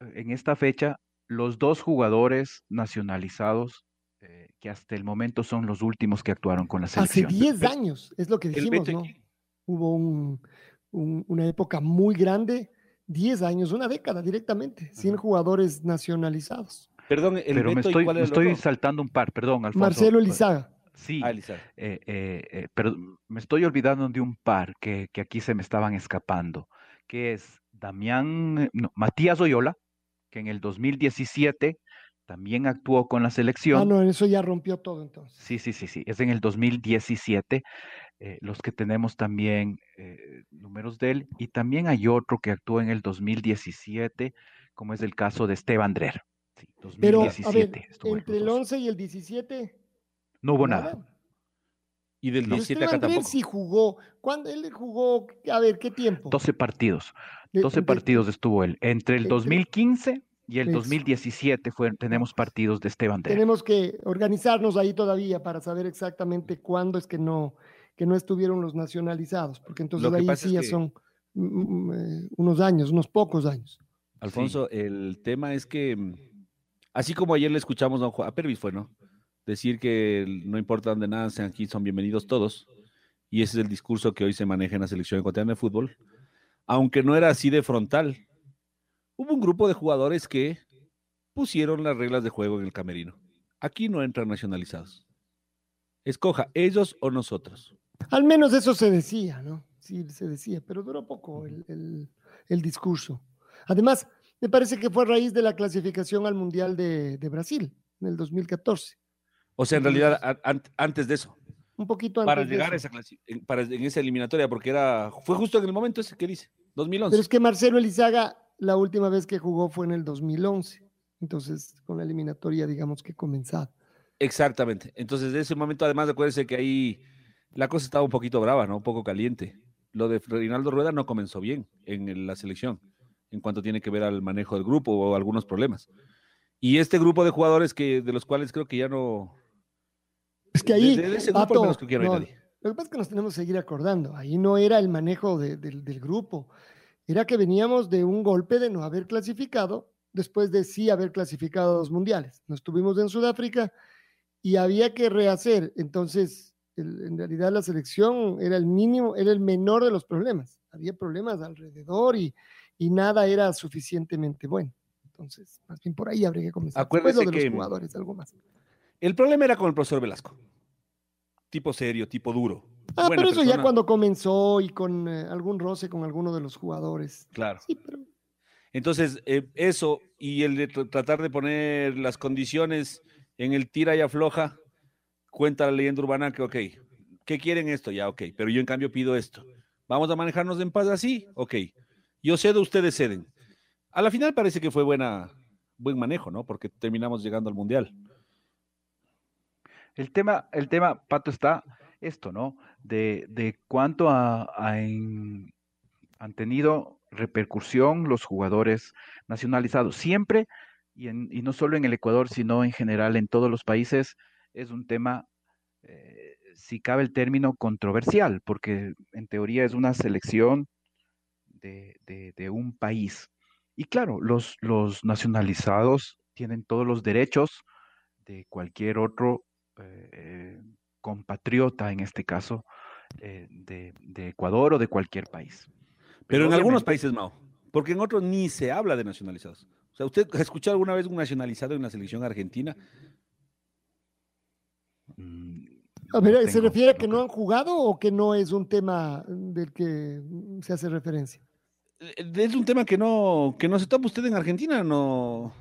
en esta fecha los dos jugadores nacionalizados eh, que hasta el momento son los últimos que actuaron con la selección. Hace 10 años, es lo que dijimos, ¿no? Hubo un, un, una época muy grande, 10 años, una década directamente, 100 jugadores nacionalizados. Perdón, el Pero me Beto, ¿y estoy, cuál me es estoy saltando un par, perdón, Alfonso. Marcelo Elizaga. Sí, Ah, eh, eh, eh, pero me estoy olvidando de un par que, que aquí se me estaban escapando, que es Damián, no, Matías Oyola, que en el 2017 también actuó con la selección. Ah, no, eso ya rompió todo entonces. Sí, sí, sí, sí, es en el 2017, eh, los que tenemos también eh, números de él, y también hay otro que actuó en el 2017, como es el caso de Esteban Drer. Sí, Pero, a 2017 ver, entre el 11 y el 17, No hubo nada. Y del Pero 17 acá Esteban Drer tampoco. sí jugó. ¿Cuándo él jugó? A ver, ¿qué tiempo? 12 partidos. De- 12 de- partidos estuvo él. Entre el entre- 2015 y el Eso. 2017 fue, tenemos partidos de Esteban Drer. Tenemos que organizarnos ahí todavía para saber exactamente cuándo es que no, que no estuvieron los nacionalizados, porque entonces ahí sí es ya que- son mm, mm, eh, unos años, unos pocos años. Alfonso, el tema es que, mm, así como ayer le escuchamos a, Juan- a Pervis fue, ¿no? Decir que no importa dónde nacen, aquí son bienvenidos todos. Y ese es el discurso que hoy se maneja en la selección ecuatoriana de fútbol. Aunque no era así de frontal, hubo un grupo de jugadores que pusieron las reglas de juego en el camerino. Aquí no entran nacionalizados. Escoja, ellos o nosotros. Al menos eso se decía, ¿no? Sí, se decía, pero duró poco el, el- el discurso. Además, me parece que fue a raíz de la clasificación al Mundial de, de Brasil en el 2014. O sea, en realidad, an- antes de eso. Un poquito antes para de llegar a esa para- en esa eliminatoria, porque era, fue justo en el momento ese que dice, 2011. Pero es que Marcelo Elizaga, la última vez que jugó fue en el 2011. entonces con la eliminatoria, digamos que comenzada. Exactamente. Entonces, de ese momento, además, acuérdense que ahí la cosa estaba un poquito brava, ¿no? Un poco caliente. Lo de Reinaldo Rueda no comenzó bien en la selección, en cuanto tiene que ver al manejo del grupo o algunos problemas. Y este grupo de jugadores que de los cuales creo que ya no. Es que ahí. De, ese grupo menos que nadie. Lo que pasa es que nos tenemos que seguir acordando. Ahí no era el manejo del grupo. Era que veníamos de un golpe de no haber clasificado, después de sí haber clasificado a dos mundiales. Nos estuvimos en Sudáfrica y había que rehacer. Entonces, en realidad la selección era el mínimo, era el menor de los problemas. Había problemas alrededor y, y nada era suficientemente bueno. Entonces, más bien por ahí habría que comenzar. Acuérdese de que los jugadores, algo más. El problema era con el profesor Velasco. Tipo serio, tipo duro. Ah, pero eso ya cuando comenzó y con eh, algún roce con alguno de los jugadores. Claro. Sí, pero... Entonces, eh, eso y el de tratar de poner las condiciones en el tira y afloja, cuenta la leyenda urbana que, ok, ¿qué quieren esto? Ya, ok, pero yo en cambio pido esto. ¿Vamos a manejarnos en paz así? Ok. Yo cedo, ustedes ceden. A la final parece que fue buena, buen manejo, ¿no? Porque terminamos llegando al Mundial. El tema, el tema, Pato, está esto, ¿no? De, cuánto han tenido repercusión los jugadores nacionalizados. Siempre, y, no solo en el Ecuador, sino en general en todos los países, es un tema, eh, si cabe el término, controversial, porque en teoría es una selección de un país. Y claro, los, los nacionalizados tienen todos los derechos de cualquier otro eh, compatriota, en este caso, eh, de, Ecuador o de cualquier país. Pero, en algunos países, Mao, porque en otros ni se habla de nacionalizados. O sea, ¿usted ha escuchado alguna vez un nacionalizado en la selección argentina? Mm, a ver, ¿se refiere a que no han jugado o que no es un tema del que se hace referencia? Eh, es un tema que no, que no se toma usted en Argentina, no,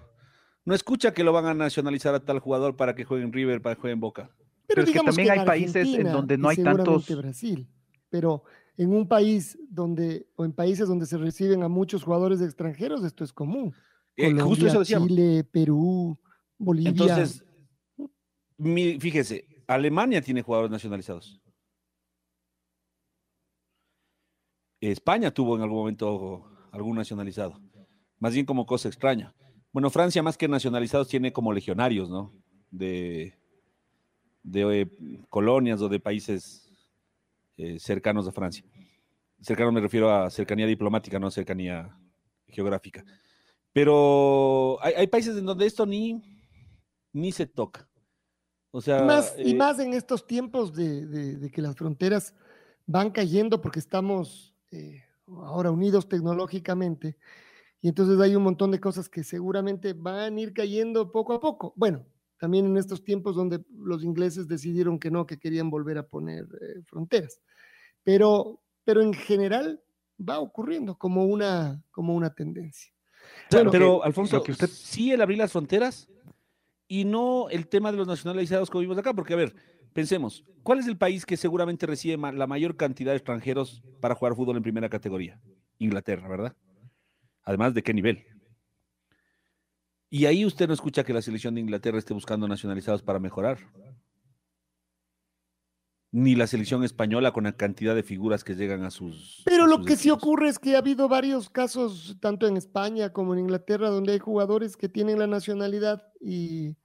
no escucha que lo van a nacionalizar a tal jugador para que juegue en River, para que juegue en Boca. Pero, digamos que también hay países en donde no hay tantos. Brasil, pero en un país donde, o en países donde se reciben a muchos jugadores extranjeros, esto es común. Eh, Colombia, Chile, Perú, Bolivia. Entonces, fíjese, Alemania tiene jugadores nacionalizados. España tuvo en algún momento algún nacionalizado, más bien como cosa extraña. Bueno, Francia más que nacionalizados tiene como legionarios, ¿no? De, eh, colonias o de países eh, cercanos a Francia. Cercano me refiero a cercanía diplomática, no cercanía geográfica. Pero hay, países en donde esto ni, ni se toca. O sea, y más, y eh, más en estos tiempos de, de que las fronteras van cayendo porque estamos eh, ahora unidos tecnológicamente, y entonces hay un montón de cosas que seguramente van a ir cayendo poco a poco. Bueno, también en estos tiempos donde los ingleses decidieron que no, que querían volver a poner eh, fronteras. Pero, pero en general va ocurriendo como una, como una tendencia. pero Alfonso, que usted... sí el abrir las fronteras y no el tema de los nacionalizados como vimos acá, porque a ver, Pensemos, ¿cuál es el país que seguramente recibe la mayor cantidad de extranjeros para jugar fútbol en primera categoría? Inglaterra, ¿verdad? Además, ¿de qué nivel? Y ahí usted no escucha que la selección de Inglaterra esté buscando nacionalizados para mejorar. Ni la selección española con la cantidad de figuras que llegan a sus. Pero lo que sí ocurre es que ha habido varios casos, tanto en España como en Inglaterra, donde hay jugadores que tienen la nacionalidad y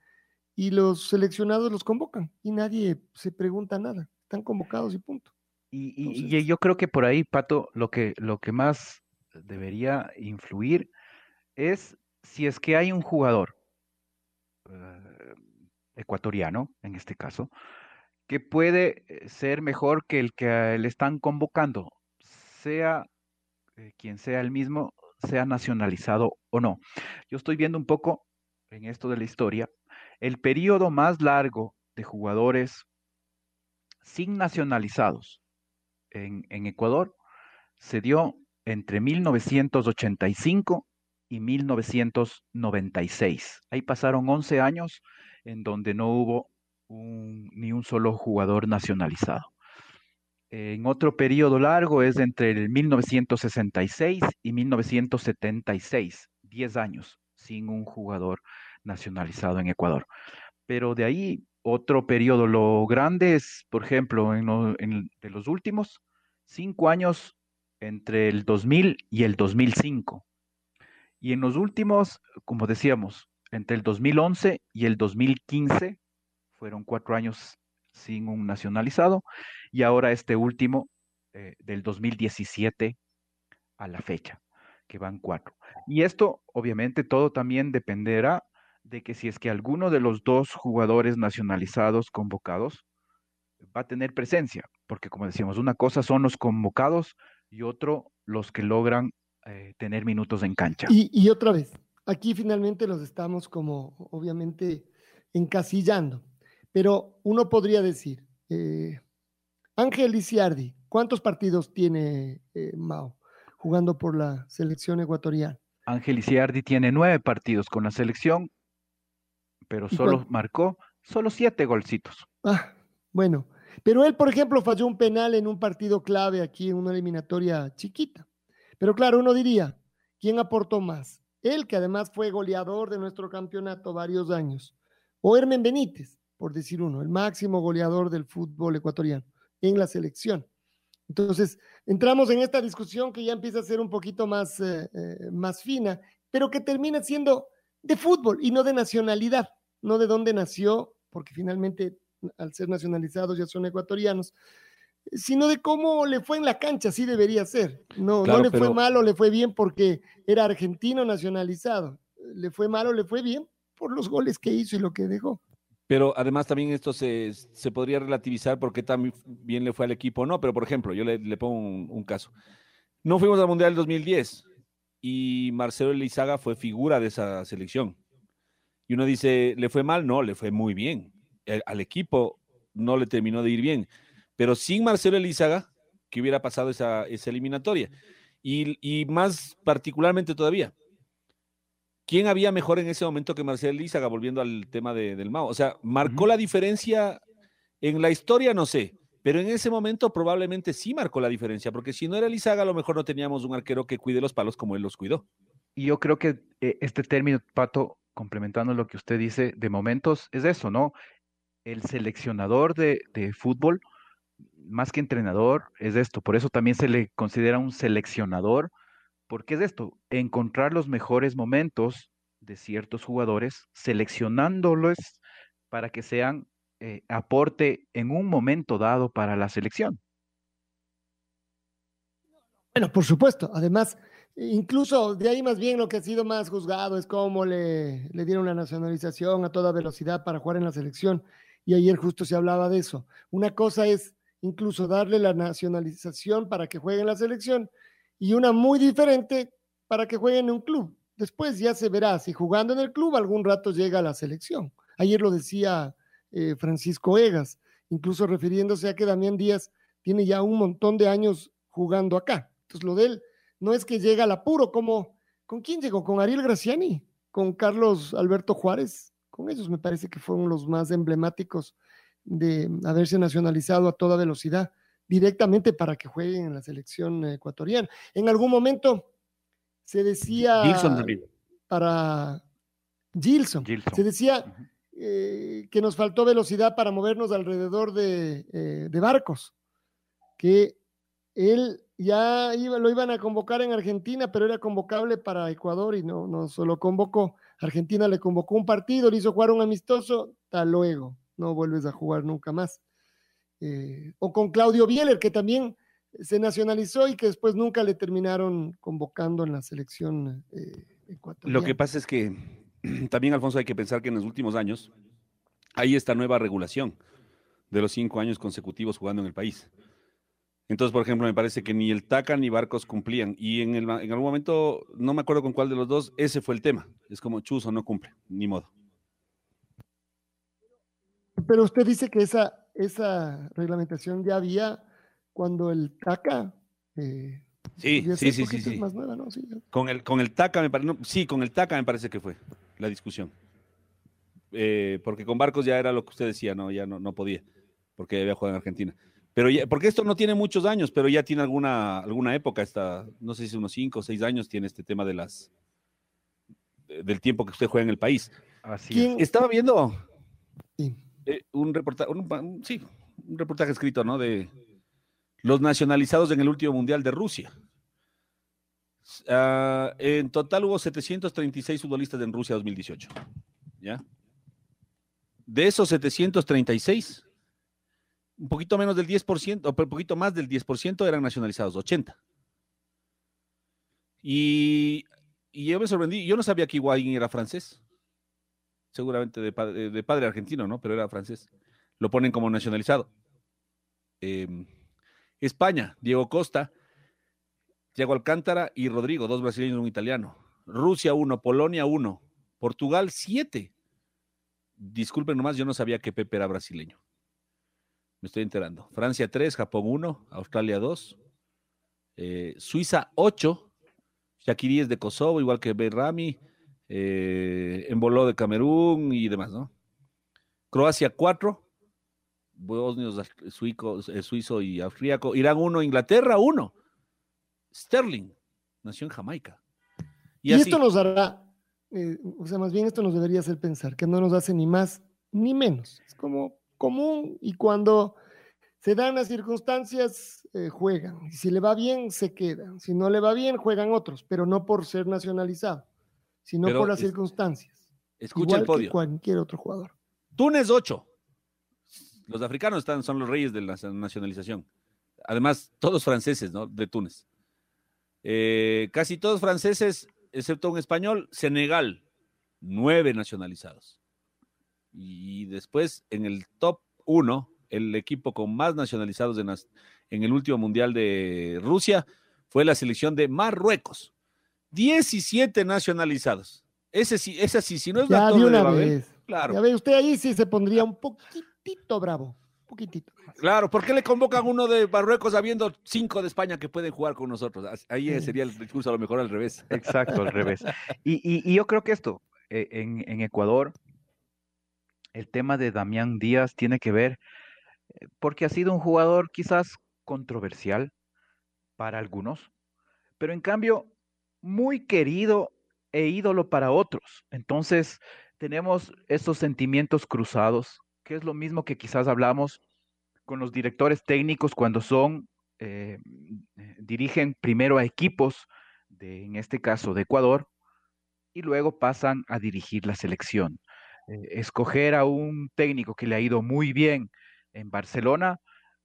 y los seleccionados los convocan y nadie se pregunta nada, están convocados y punto. Y, yo creo que por ahí, Pato, lo que, lo que más debería influir es si es que hay un jugador eh, ecuatoriano, en este caso, que puede eh, ser mejor que el que le están convocando, sea eh, quien sea el mismo, sea nacionalizado o no. Yo estoy viendo un poco en esto de la historia el periodo más largo de jugadores sin nacionalizados en, Ecuador se dio entre 1985 y 1996. Ahí pasaron 11 años en donde no hubo ni un solo jugador nacionalizado. En otro periodo largo es entre el 1966 y 1976, 10 años sin un jugador nacionalizado en Ecuador. Pero de ahí otro periodo, lo grande es, por ejemplo, en, de los últimos cinco años entre el 2000 y el 2005. Y en los últimos, como decíamos, entre el 2011 y el 2015, fueron cuatro años sin un nacionalizado, y ahora este último eh, del 2017 a la fecha, que van cuatro. Y esto, obviamente, todo también dependerá de que si es que alguno de los dos jugadores nacionalizados convocados va a tener presencia, porque como decíamos, una cosa son los convocados y otro los que logran eh, tener minutos en cancha. Y, otra vez, aquí finalmente los estamos como obviamente encasillando, pero uno podría decir, eh, Ángel Lisiardi, ¿cuántos partidos tiene eh, Mao jugando por la selección ecuatoriana? Ángel Lisiardi tiene nueve partidos con la selección, pero solo marcó solo siete golcitos. Ah, bueno, pero él, por ejemplo, falló un penal en un partido clave aquí en una eliminatoria chiquita. Pero claro, uno diría, ¿quién aportó más? Él, que además fue goleador de nuestro campeonato varios años, o Hermen Benítez, por decir uno, el máximo goleador del fútbol ecuatoriano en la selección. Entonces, entramos en esta discusión que ya empieza a ser un poquito más, eh, eh, más fina, pero que termina siendo de fútbol y no de nacionalidad, no de dónde nació, porque finalmente al ser nacionalizados ya son ecuatorianos, sino de cómo le fue en la cancha, así debería ser. No, no le fue mal o le fue bien porque era argentino nacionalizado. Le fue mal o le fue bien por los goles que hizo y lo que dejó. Pero además también esto se, se podría relativizar porque también bien le fue al equipo no. Pero por ejemplo, yo le, pongo un, caso. No fuimos al Mundial 2010 y Marcelo Elizaga fue figura de esa selección. Y uno dice, ¿le fue mal? No, le fue muy bien. al equipo no le terminó de ir bien pero sin Marcelo Elizaga, que hubiera pasado esa, eliminatoria. Y, más particularmente todavía, ¿quién había mejor en ese momento que Marcelo Elizaga, volviendo al tema del Mao? O sea, ¿marcó la diferencia en la historia? No sé, pero en ese momento probablemente sí marcó la diferencia, porque si no era Elizaga, a lo mejor no teníamos un arquero que cuide los palos como él los cuidó. Y yo creo que eh, este término, Pato, complementando lo que usted dice, de momentos, es eso, ¿no? El seleccionador de, fútbol más que entrenador, es esto. Por eso también se le considera un seleccionador, porque es esto, encontrar los mejores momentos de ciertos jugadores, seleccionándolos para que sean eh, aporte en un momento dado para la selección. Bueno, por supuesto. Además, incluso de ahí más bien lo que ha sido más juzgado es cómo le, dieron la nacionalización a toda velocidad para jugar en la selección. Y ayer justo se hablaba de eso. Una cosa es incluso darle la nacionalización para que juegue en la selección y una muy diferente para que juegue en un club. Después ya se verá si jugando en el club algún rato llega a la selección. Ayer lo decía eh, Francisco Egas, incluso refiriéndose a que Damián Díaz tiene ya un montón de años jugando acá. Entonces lo de él no es que llega al apuro, como ¿con quién llegó? ¿Con Ariel Graciani? ¿Con Carlos Alberto Juárez? Con ellos me parece que fueron los más emblemáticos de haberse nacionalizado a toda velocidad directamente para que jueguen en la selección ecuatoriana. En algún momento se decía para Gilson, se decía eh, que nos faltó velocidad para movernos alrededor de, eh, de barcos, que él ya iba, lo iban a convocar en Argentina, pero era convocable para Ecuador y no, no solo convocó. Argentina le convocó un partido, le hizo jugar un amistoso, hasta luego no vuelves a jugar nunca más. Eh, o con Claudio Bieler, que también se nacionalizó y que después nunca le terminaron convocando en la selección eh, ecuatoriana. Lo que pasa es que [clears throat] también, Alfonso, hay que pensar que en los últimos años hay esta nueva regulación de los cinco años consecutivos jugando en el país. Entonces, por ejemplo, me parece que ni el TACA ni Barcos cumplían. Y en, en algún momento, no me acuerdo con cuál de los dos, ese fue el tema. Es como Chuzo no cumple, ni modo. Pero usted dice que esa, esa reglamentación ya había cuando el TACA. Eh, sí, sí, sí, sí, Con el, con el TACA me parece, sí, con el TACA me parece que fue la discusión. Eh, porque con Barcos ya era lo que usted decía, no, ya no, no podía, porque había jugado en Argentina. Pero ya, porque esto no tiene muchos años, pero ya tiene alguna, alguna época, esta, no sé si unos cinco o seis años tiene este tema de las del tiempo que usted juega en el país. Así ¿Quién- es. Estaba viendo Sí. eh, un reportaje, un, sí, un reportaje escrito, ¿no? De los nacionalizados en el último mundial de Rusia. Ah, en total hubo 736 futbolistas en Rusia 2018. ¿Ya? De esos 736, un poquito menos del 10%, o un poquito más del 10% eran nacionalizados, 80. Y, y yo me sorprendí, yo no sabía que Higuaín era francés seguramente de, pa- de- padre argentino, ¿no? Pero era francés. Lo ponen como nacionalizado. Eh, España, Diego Costa, Thiago Alcántara y Rodrigo, dos brasileños y un italiano. Rusia, uno, Polonia, uno. Portugal, siete. Disculpen nomás, yo no sabía que Pepe era brasileño. Me estoy enterando. Francia, tres, Japón, uno, Australia, dos. Eh, Suiza, ocho. Shakiri es de Kosovo, igual que Berrami eh, Emboló de Camerún y demás, ¿no? Croacia 4, bosnios, suicos, eh, suizo y austríaco. Irán 1, Inglaterra 1. Sterling nació en Jamaica. Y, así, esto nos hará, eh, o sea, más bien esto nos debería hacer pensar que no nos hace ni más ni menos. Es como común y cuando se dan las circunstancias, eh, juegan. Y si le va bien, se quedan. Si no le va bien, juegan otros, pero no por ser nacionalizado, sino Pero por las es- circunstancias. escucha Igual el que podio. cualquier otro jugador. Túnez 8. Los africanos están, son los reyes de la nacionalización. Además, todos franceses, ¿no? De Túnez. Eh, casi todos franceses, excepto un español, Senegal, nueve nacionalizados. Y después, en el top 1, el equipo con más nacionalizados en, las- en el último mundial de Rusia fue la selección de Marruecos. 17 nacionalizados. Ese sí, esa sí, si no es la Ya torre de una Babel, vez. claro. Ya ve, usted ahí sí se pondría un poquitito bravo. Poquitito. Claro, ¿por qué le convocan uno de Marruecos habiendo cinco de España que pueden jugar con nosotros? Ahí Sí. sería el discurso a lo mejor al revés. Exacto, al revés. Y, y- y yo creo que esto, eh, en, en Ecuador, el tema de Damián Díaz tiene que ver, eh, porque ha sido un jugador quizás controversial para algunos, pero en cambio muy querido e ídolo para otros. Entonces, tenemos esos sentimientos cruzados, que es lo mismo que quizás hablamos con los directores técnicos cuando son, eh, eh, dirigen primero a equipos, de, en este caso de Ecuador, y luego pasan a dirigir la selección. Eh, escoger a un técnico que le ha ido muy bien en Barcelona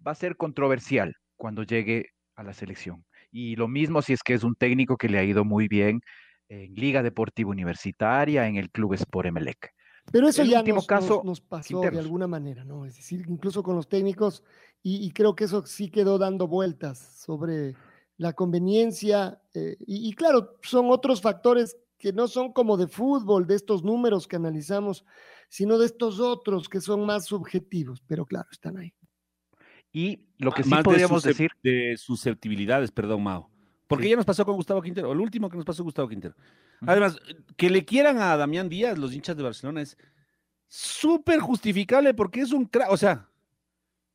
va a ser controversial cuando llegue a la selección. Y lo mismo si es que es un técnico que le ha ido muy bien en Liga Deportiva Universitaria, en el Club Sport Emelec. Pero eso El ya último nos, caso, nos- nos pasó Quinteros. de alguna manera, ¿no? Es decir, incluso con los técnicos, y, y creo que eso sí quedó dando vueltas sobre la conveniencia, eh, y, y claro, son otros factores que no son como de fútbol, de estos números que analizamos, sino de estos otros que son más subjetivos, pero claro, están ahí. Y lo que sí Más podríamos decir, De susceptibilidades, perdón, Mao. Porque Sí. ya nos pasó con Gustavo Quintero, el último que nos pasó Gustavo Quintero. Además, que le quieran a Damián Díaz, los hinchas de Barcelona, es súper justificable porque es un crack. O sea,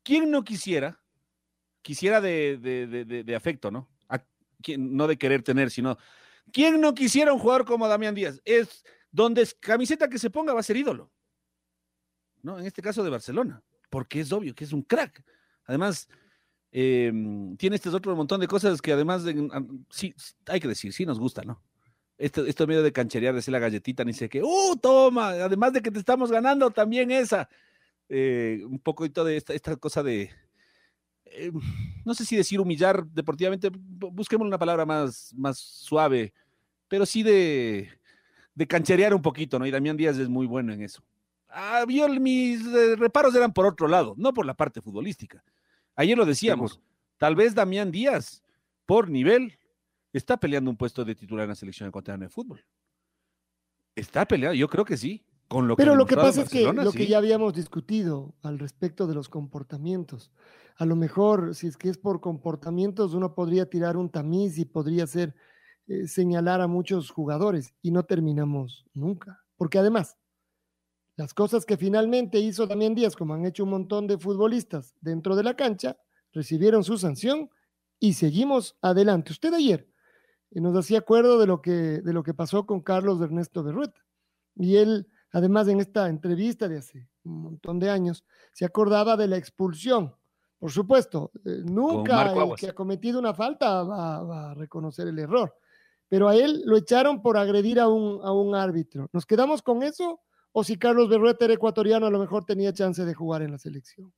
¿quién no quisiera? Quisiera de, de- de- de- de afecto, ¿no? A- no de querer tener, sino. ¿Quién no quisiera un jugador como Damián Díaz? Es donde es- camiseta que se ponga va a ser ídolo. ¿No? En este caso de Barcelona, porque es obvio que es un crack. Además, eh, tiene este otro montón de cosas que además, de- sí, sí, hay que decir, sí nos gusta, ¿no? Esto, esto medio de cancherear, de hacer la galletita, ni sé qué, ¡uh, toma! Además de que te estamos ganando, también esa. Eh, un poquito de esta, esta cosa de, eh, no sé si decir humillar deportivamente, bu- busquemos una palabra más, más suave, pero sí de, de cancherear un poquito, ¿no? Y Damián Díaz es muy bueno en eso. Ah, yo, mis eh, reparos eran por otro lado, no por la parte futbolística. Ayer lo decíamos, tal vez Damián Díaz, por nivel, está peleando un puesto de titular en la selección ecuatoriana de fútbol. Está peleando, yo creo que sí. Con lo Pero que lo que pasa es que lo que ya habíamos discutido al respecto de los comportamientos, a lo mejor si es que es por comportamientos, uno podría tirar un tamiz y podría ser eh, señalar a muchos jugadores y no terminamos nunca. Porque además, las cosas que finalmente hizo Damián Díaz, como han hecho un montón de futbolistas dentro de la cancha, recibieron su sanción y seguimos adelante. Usted ayer y nos hacía acuerdo de lo que, de lo que pasó con Carlos Ernesto Berrueta. Y él, además, en esta entrevista de hace un montón de años, se acordaba de la expulsión. Por supuesto, eh, nunca el que ha cometido una falta va, va a reconocer el error. Pero a él lo echaron por agredir a un, a un árbitro. ¿Nos quedamos con eso? O si Carlos Berrueta era ecuatoriano, a lo mejor tenía chance de jugar en la selección.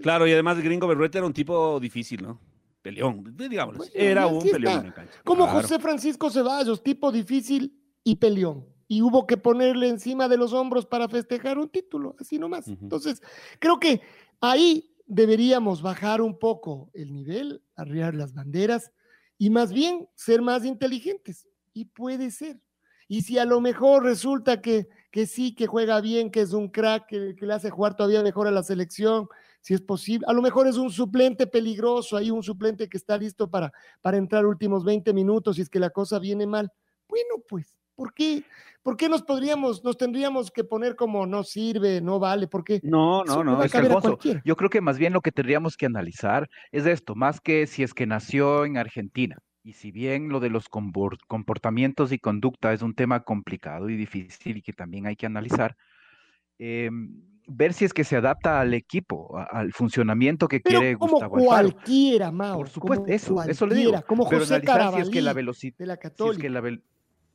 Claro, y además Gringo Berrueta era un tipo difícil, ¿no? Peleón, digámoslo. Bueno, era un peleón en cancha. Como Claro. José Francisco Ceballos, tipo difícil y peleón. Y hubo que ponerle encima de los hombros para festejar un título, así nomás. Entonces, creo que ahí deberíamos bajar un poco el nivel, arriar las banderas y más bien ser más inteligentes. Y puede ser. Y si a lo mejor resulta que, que sí, que juega bien, que es un crack, que, que le hace jugar todavía mejor a la selección, si es posible, a lo mejor es un suplente peligroso, ahí un suplente que está listo para, para entrar últimos 20 minutos si es que la cosa viene mal. Bueno, pues, ¿por qué? ¿Por qué nos podríamos, nos tendríamos que poner como no sirve, no vale? ¿Por qué? No, no, no. Es cualquiera. yo creo que más bien lo que tendríamos que analizar es esto, más que si es que nació en Argentina. Y si bien lo de los compor- comportamientos y conducta es un tema complicado y difícil y que también hay que analizar, eh, ver si es que se adapta al equipo, a- al funcionamiento que Pero quiere como Gustavo Alfaro. cualquiera, Mao. Por supuesto, como eso, eso le digo. Como Pero José analizar si es que la velocidad de la si es Católica. que la,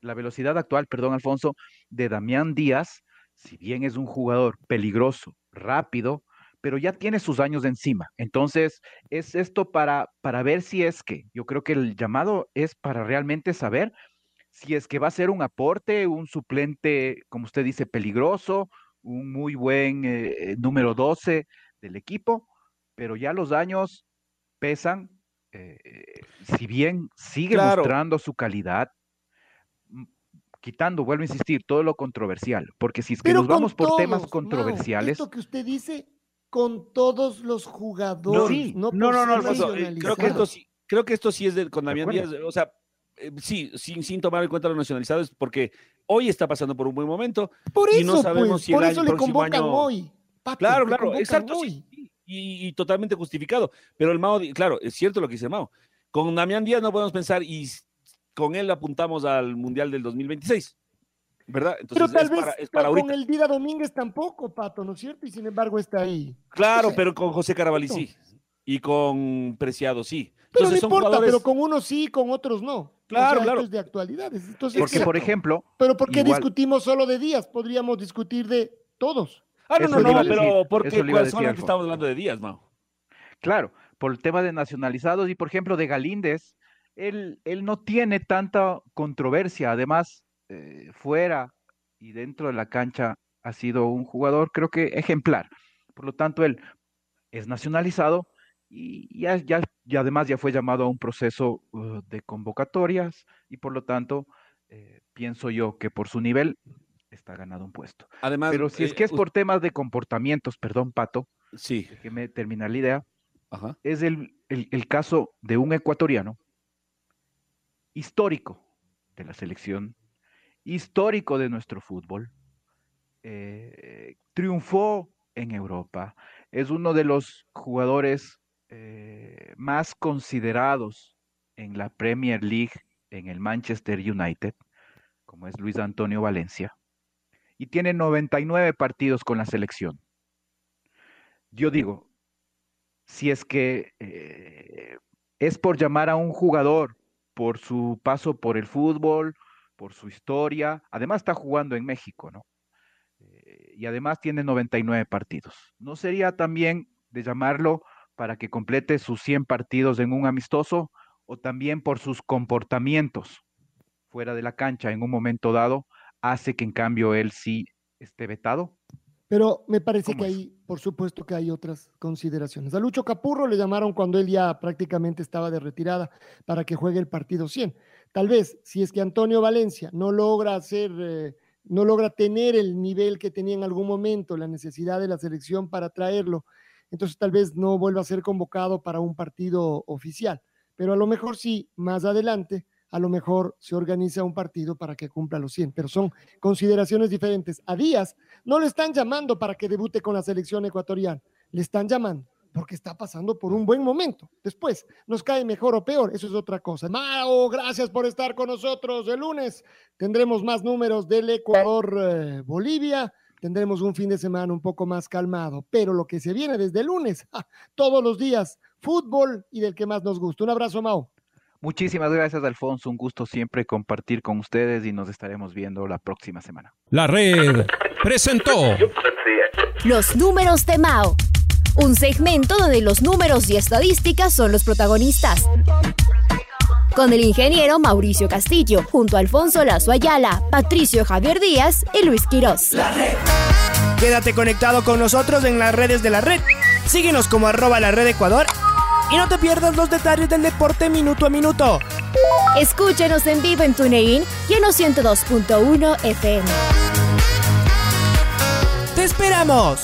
la velocidad actual, perdón, Alfonso, de Damián Díaz, si bien es un jugador peligroso, rápido, pero ya tiene sus años de encima. Entonces, es esto para, para ver si es que, yo creo que el llamado es para realmente saber si es que va a ser un aporte, un suplente, como usted dice, peligroso, un muy buen eh, número 12 del equipo, pero ya los años pesan. eh, si bien sigue Claro. mostrando su calidad, quitando, vuelvo a insistir, todo lo controversial, porque si es que Pero nos con vamos por temas todos, Mao, controversiales, esto que usted dice, con todos los jugadores. sí. No, No, no, no, eh, creo que esto sí, creo que esto sí es de, con Damián. Díaz, o sea, eh, sí, sin, sin tomar en cuenta los nacionalizados, porque hoy está pasando por un buen momento. Por y eso, no sabemos pues, si el por año- eso le próximo convocan año- hoy. Pato, Claro, claro, exacto, hoy. sí, y, y totalmente justificado. Pero el Mao, claro, es cierto lo que dice Mao. Con Damián Díaz no podemos pensar y con él apuntamos al Mundial del 2026, ¿verdad? Pero Entonces tal es vez para, es para con el Dida Domínguez tampoco, Pato, ¿no es cierto? Y sin embargo está ahí. Claro, o sea, pero con José Carabalí sí. Y con Preciado sí. Pero Entonces no son importa, jugadores... pero con unos sí, con otros no. Claro, o sea, claro. es de actualidades. Entonces, porque ¿qué- por ejemplo, pero ¿por qué igual- discutimos solo de días? Podríamos discutir de todos. Ah, no, Eso no, no, decir, pero porque Alfonso. estamos hablando de días, Mao. Claro, por el tema de nacionalizados y por ejemplo de Galíndez, él, él no tiene tanta controversia, además eh, fuera y dentro de la cancha ha sido un jugador creo que ejemplar, por lo tanto él es nacionalizado y, ya, ya, y además ya fue llamado a un proceso uh, de convocatorias y por lo tanto eh, pienso yo que por su nivel está ganado un puesto. Además, Pero si es eh, que es por temas de comportamientos, perdón Pato, Sí, déjeme terminar la idea, ajá. es el, el- el caso de un ecuatoriano histórico de la selección, histórico de nuestro fútbol, eh, triunfó en Europa, es uno de los jugadores eh, más considerados en la Premier League, en el Manchester United, como es Luis Antonio Valencia, y tiene 99 partidos con la selección. Yo digo, si es que eh, es por llamar a un jugador por su paso por el fútbol, por su historia, además está jugando en México, ¿no? Eh, y además tiene 99 partidos. ¿No sería también de llamarlo para que complete sus 100 partidos en un amistoso o también por sus comportamientos fuera de la cancha en un momento dado hace que en cambio él sí esté vetado? Pero me parece ¿Cómo que hay, por supuesto que hay otras consideraciones. A Lucho Capurro le llamaron cuando él ya prácticamente estaba de retirada para que juegue el partido 100. Tal vez, si es que Antonio Valencia no logra hacer, eh, no logra tener el nivel que tenía en algún momento, la necesidad de la selección para traerlo, entonces tal vez no vuelva a ser convocado para un partido oficial. Pero a lo mejor sí, más adelante, a lo mejor se organiza un partido para que cumpla los 100. Pero son consideraciones diferentes. A Díaz no le están llamando para que debute con la selección ecuatoriana, le están llamando porque está pasando por un buen momento. Después, nos cae mejor o peor, eso es otra cosa. Mao, gracias por estar con nosotros. El lunes tendremos más números del Ecuador-Bolivia. tendremos un fin de semana un poco más calmado, pero lo que se viene desde el lunes, todos los días, fútbol y del que más nos gusta. Un abrazo, Mao. Muchísimas gracias, Alfonso. Un gusto siempre compartir con ustedes y nos estaremos viendo la próxima semana. La red presentó Los números de Mao. Un segmento donde los números y estadísticas son los protagonistas. Con el ingeniero Mauricio Castillo, junto a Alfonso Lazo Ayala, Patricio Javier Díaz y Luis Quirós. Quédate conectado con nosotros en las redes de la red. Síguenos como arroba la red Ecuador y no te pierdas los detalles del deporte minuto a minuto. Escúchanos en vivo en TuneIn y en los 102.1 FM. ¡Te esperamos!